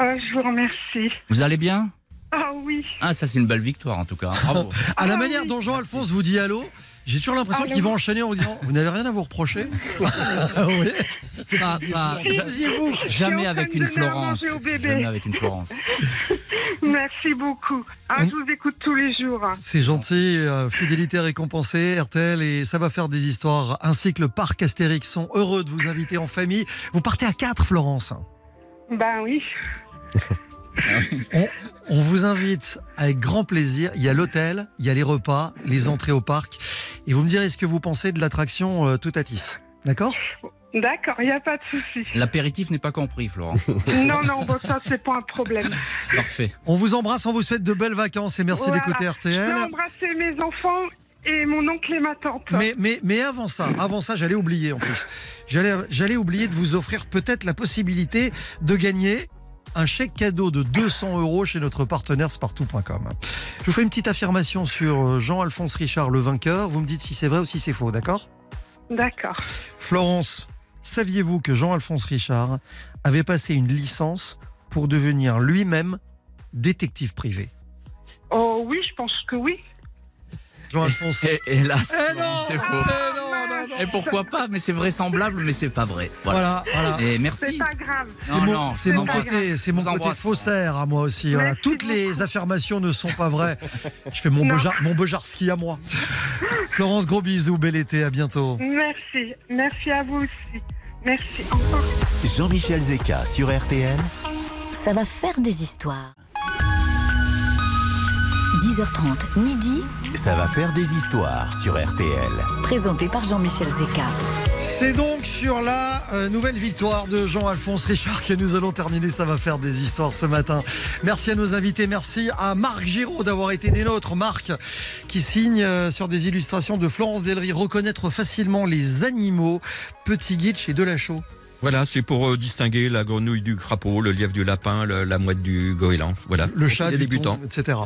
Euh, je vous remercie. Vous allez bien Ah oui. Ah, ça c'est une belle victoire en tout cas. Bravo. À la manière dont Jean-Alphonse vous dit allô, j'ai toujours l'impression qu'il va enchaîner en vous disant Vous n'avez rien à vous reprocher Oui. Pas- pas- faisiez-vous Jamais en avec une Florence. Jamais avec une Florence. Merci beaucoup. Ah, je vous écoute tous les jours. C'est gentil, euh, fidélité récompensée, RTL et ça va faire des histoires, ainsi que le parc Astérix sont heureux de vous inviter en famille. Vous partez à 4, Florence. Ben oui. On, on vous invite avec grand plaisir. Il y a l'hôtel, il y a les repas, les entrées au parc. Et vous me direz ce que vous pensez de l'attraction euh, Toutatis. D'accord? D'accord, il n'y a pas de souci. L'apéritif n'est pas compris, Florent. Non, non, bon, ça, c'est pas un problème. Parfait. On vous embrasse, on vous souhaite de belles vacances et merci Voilà. d'écouter Je RTL. vais embrasser mes enfants et mon oncle et ma tante. Mais, mais, mais avant ça, avant ça, j'allais oublier en plus. J'allais, j'allais oublier de vous offrir peut-être la possibilité de gagner un chèque cadeau de 200 euros chez notre partenaire spartou.com. Je vous fais une petite affirmation sur euh, Jean-Alphonse Richard, le vainqueur. Vous me dites si c'est vrai ou si c'est faux, d'accord? D'accord. Florence, saviez-vous que Jean-Alphonse Richard avait passé une licence pour devenir lui-même détective privé? Oh oui, je pense que oui. Jean-Alphonse. Et, hélas, Eh non c'est faux. Eh non, non, non. Et pourquoi pas Mais c'est vraisemblable, mais c'est pas vrai. Voilà. Voilà, voilà. Et C'est merci. pas grave. C'est Non, mon, non, c'est mon côté, c'est mon vous côté embrasse. faussaire à moi aussi. Voilà. Merci Toutes les beaucoup. affirmations ne sont pas vraies. Je fais mon, Non. bejar, mon bejarski à moi. Florence, gros bisous, bel été, à bientôt. Merci. Merci à vous aussi. Merci encore. Jean-Michel Zeka sur RTL. Ça va faire des histoires. 10h30, midi, Ça va faire des histoires sur RTL. présenté par Jean-Michel Zeka. C'est donc sur la euh, nouvelle victoire de Jean-Alphonse Richard que nous allons terminer. Ça va faire des histoires ce matin. Merci à nos invités. Merci à Marc Giraud d'avoir été des nôtres. Marc qui signe euh, sur des illustrations de Florence Delry. Reconnaître facilement les animaux. Petit guide chez Delachaux. Voilà, c'est pour euh, distinguer la grenouille du crapaud, le lièvre du lapin, le- la mouette du goéland. Voilà. le chat, les du débutants. etc.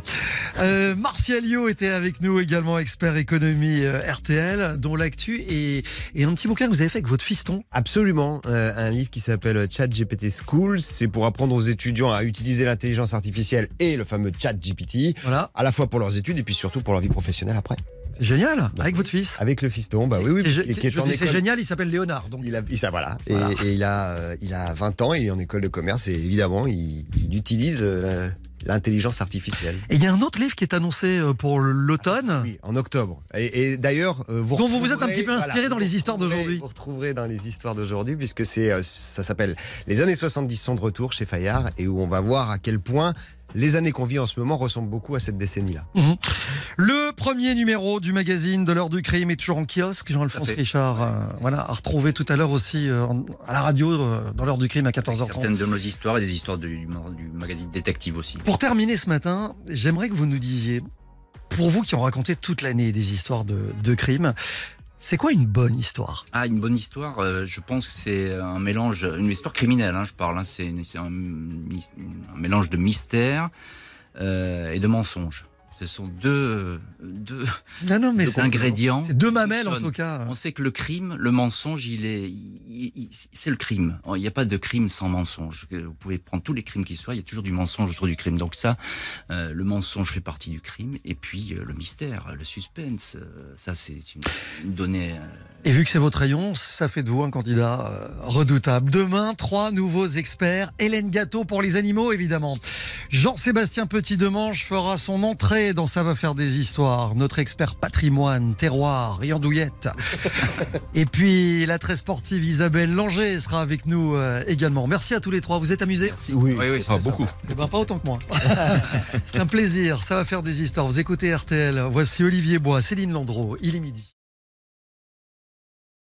Euh, Martial Yo était avec nous également, expert économie euh, RTL, dont l'actu est, est un petit bouquin que vous avez fait avec votre fiston. Absolument, euh, un livre qui s'appelle Chat GPT Schools, c'est pour apprendre aux étudiants à utiliser l'intelligence artificielle et le fameux Chat GPT, Voilà, à la fois pour leurs études et puis surtout pour leur vie professionnelle après. Génial, avec votre fils. Avec le fiston, bah oui, oui, et qui est je en dis, c'est génial, il s'appelle Léonard. Donc. Il a, il- ça, voilà. Et, Voilà. et il, a, euh, il a 20 ans, il est en école de commerce et évidemment, il, il utilise euh, l'intelligence artificielle. Et il y a un autre livre qui est annoncé euh, pour l'automne. Oui, en octobre. Et, et d'ailleurs, vous Dont vous vous êtes un petit peu inspiré dans les histoires d'aujourd'hui. Vous retrouverez dans les histoires d'aujourd'hui, puisque c'est, ça s'appelle Les années 70 sont de retour chez Fayard, et où on va voir à quel point les années qu'on vit en ce moment ressemblent beaucoup à cette décennie-là. Mhm. Le premier numéro du magazine de l'heure du crime est toujours en kiosque. Jean-Alphonse. Richard, euh, voilà, à retrouver tout à l'heure aussi euh, à la radio euh, dans l'heure du crime à 14h30. Certaines de nos histoires et des histoires du, du magazine détective aussi. Pour terminer ce matin, j'aimerais que vous nous disiez, pour vous qui ont raconté toute l'année des histoires de, de crimes, c'est quoi une bonne histoire? Ah, une bonne histoire, euh, je pense que c'est un mélange, une histoire criminelle, hein, je parle, hein, c'est un mélange de mystère euh, et de mensonge. Ce sont deux, deux, Non, non, mais deux c'est- ingrédients. C'est deux mamelles en tout cas. On sait que le crime, le mensonge, il est, c'est le crime. Il n'y a pas de crime sans mensonge. Vous pouvez prendre tous les crimes qui soient, il y a toujours du mensonge autour du crime. Donc ça, euh, le mensonge fait partie du crime. Et puis euh, le mystère, le suspense, euh, ça c'est une, une donnée. Et vu que c'est votre rayon, ça fait de vous un candidat euh, redoutable. Demain, trois nouveaux experts. Hélène Gâteau pour les animaux, évidemment. Jean-Sébastien Petit-Demange fera son entrée dans Ça va faire des histoires. Notre expert patrimoine, terroir et andouillette. et puis, la très sportive Isabelle Langer sera avec nous euh, également. Merci à tous les trois. Vous êtes amusés Merci. Oui, oui, Ah, c'est beaucoup. eh ben, pas autant que moi. C'est un plaisir. Ça va faire des histoires. Vous écoutez RTL. Voici Olivier Bois, Céline Landreau. Il est midi.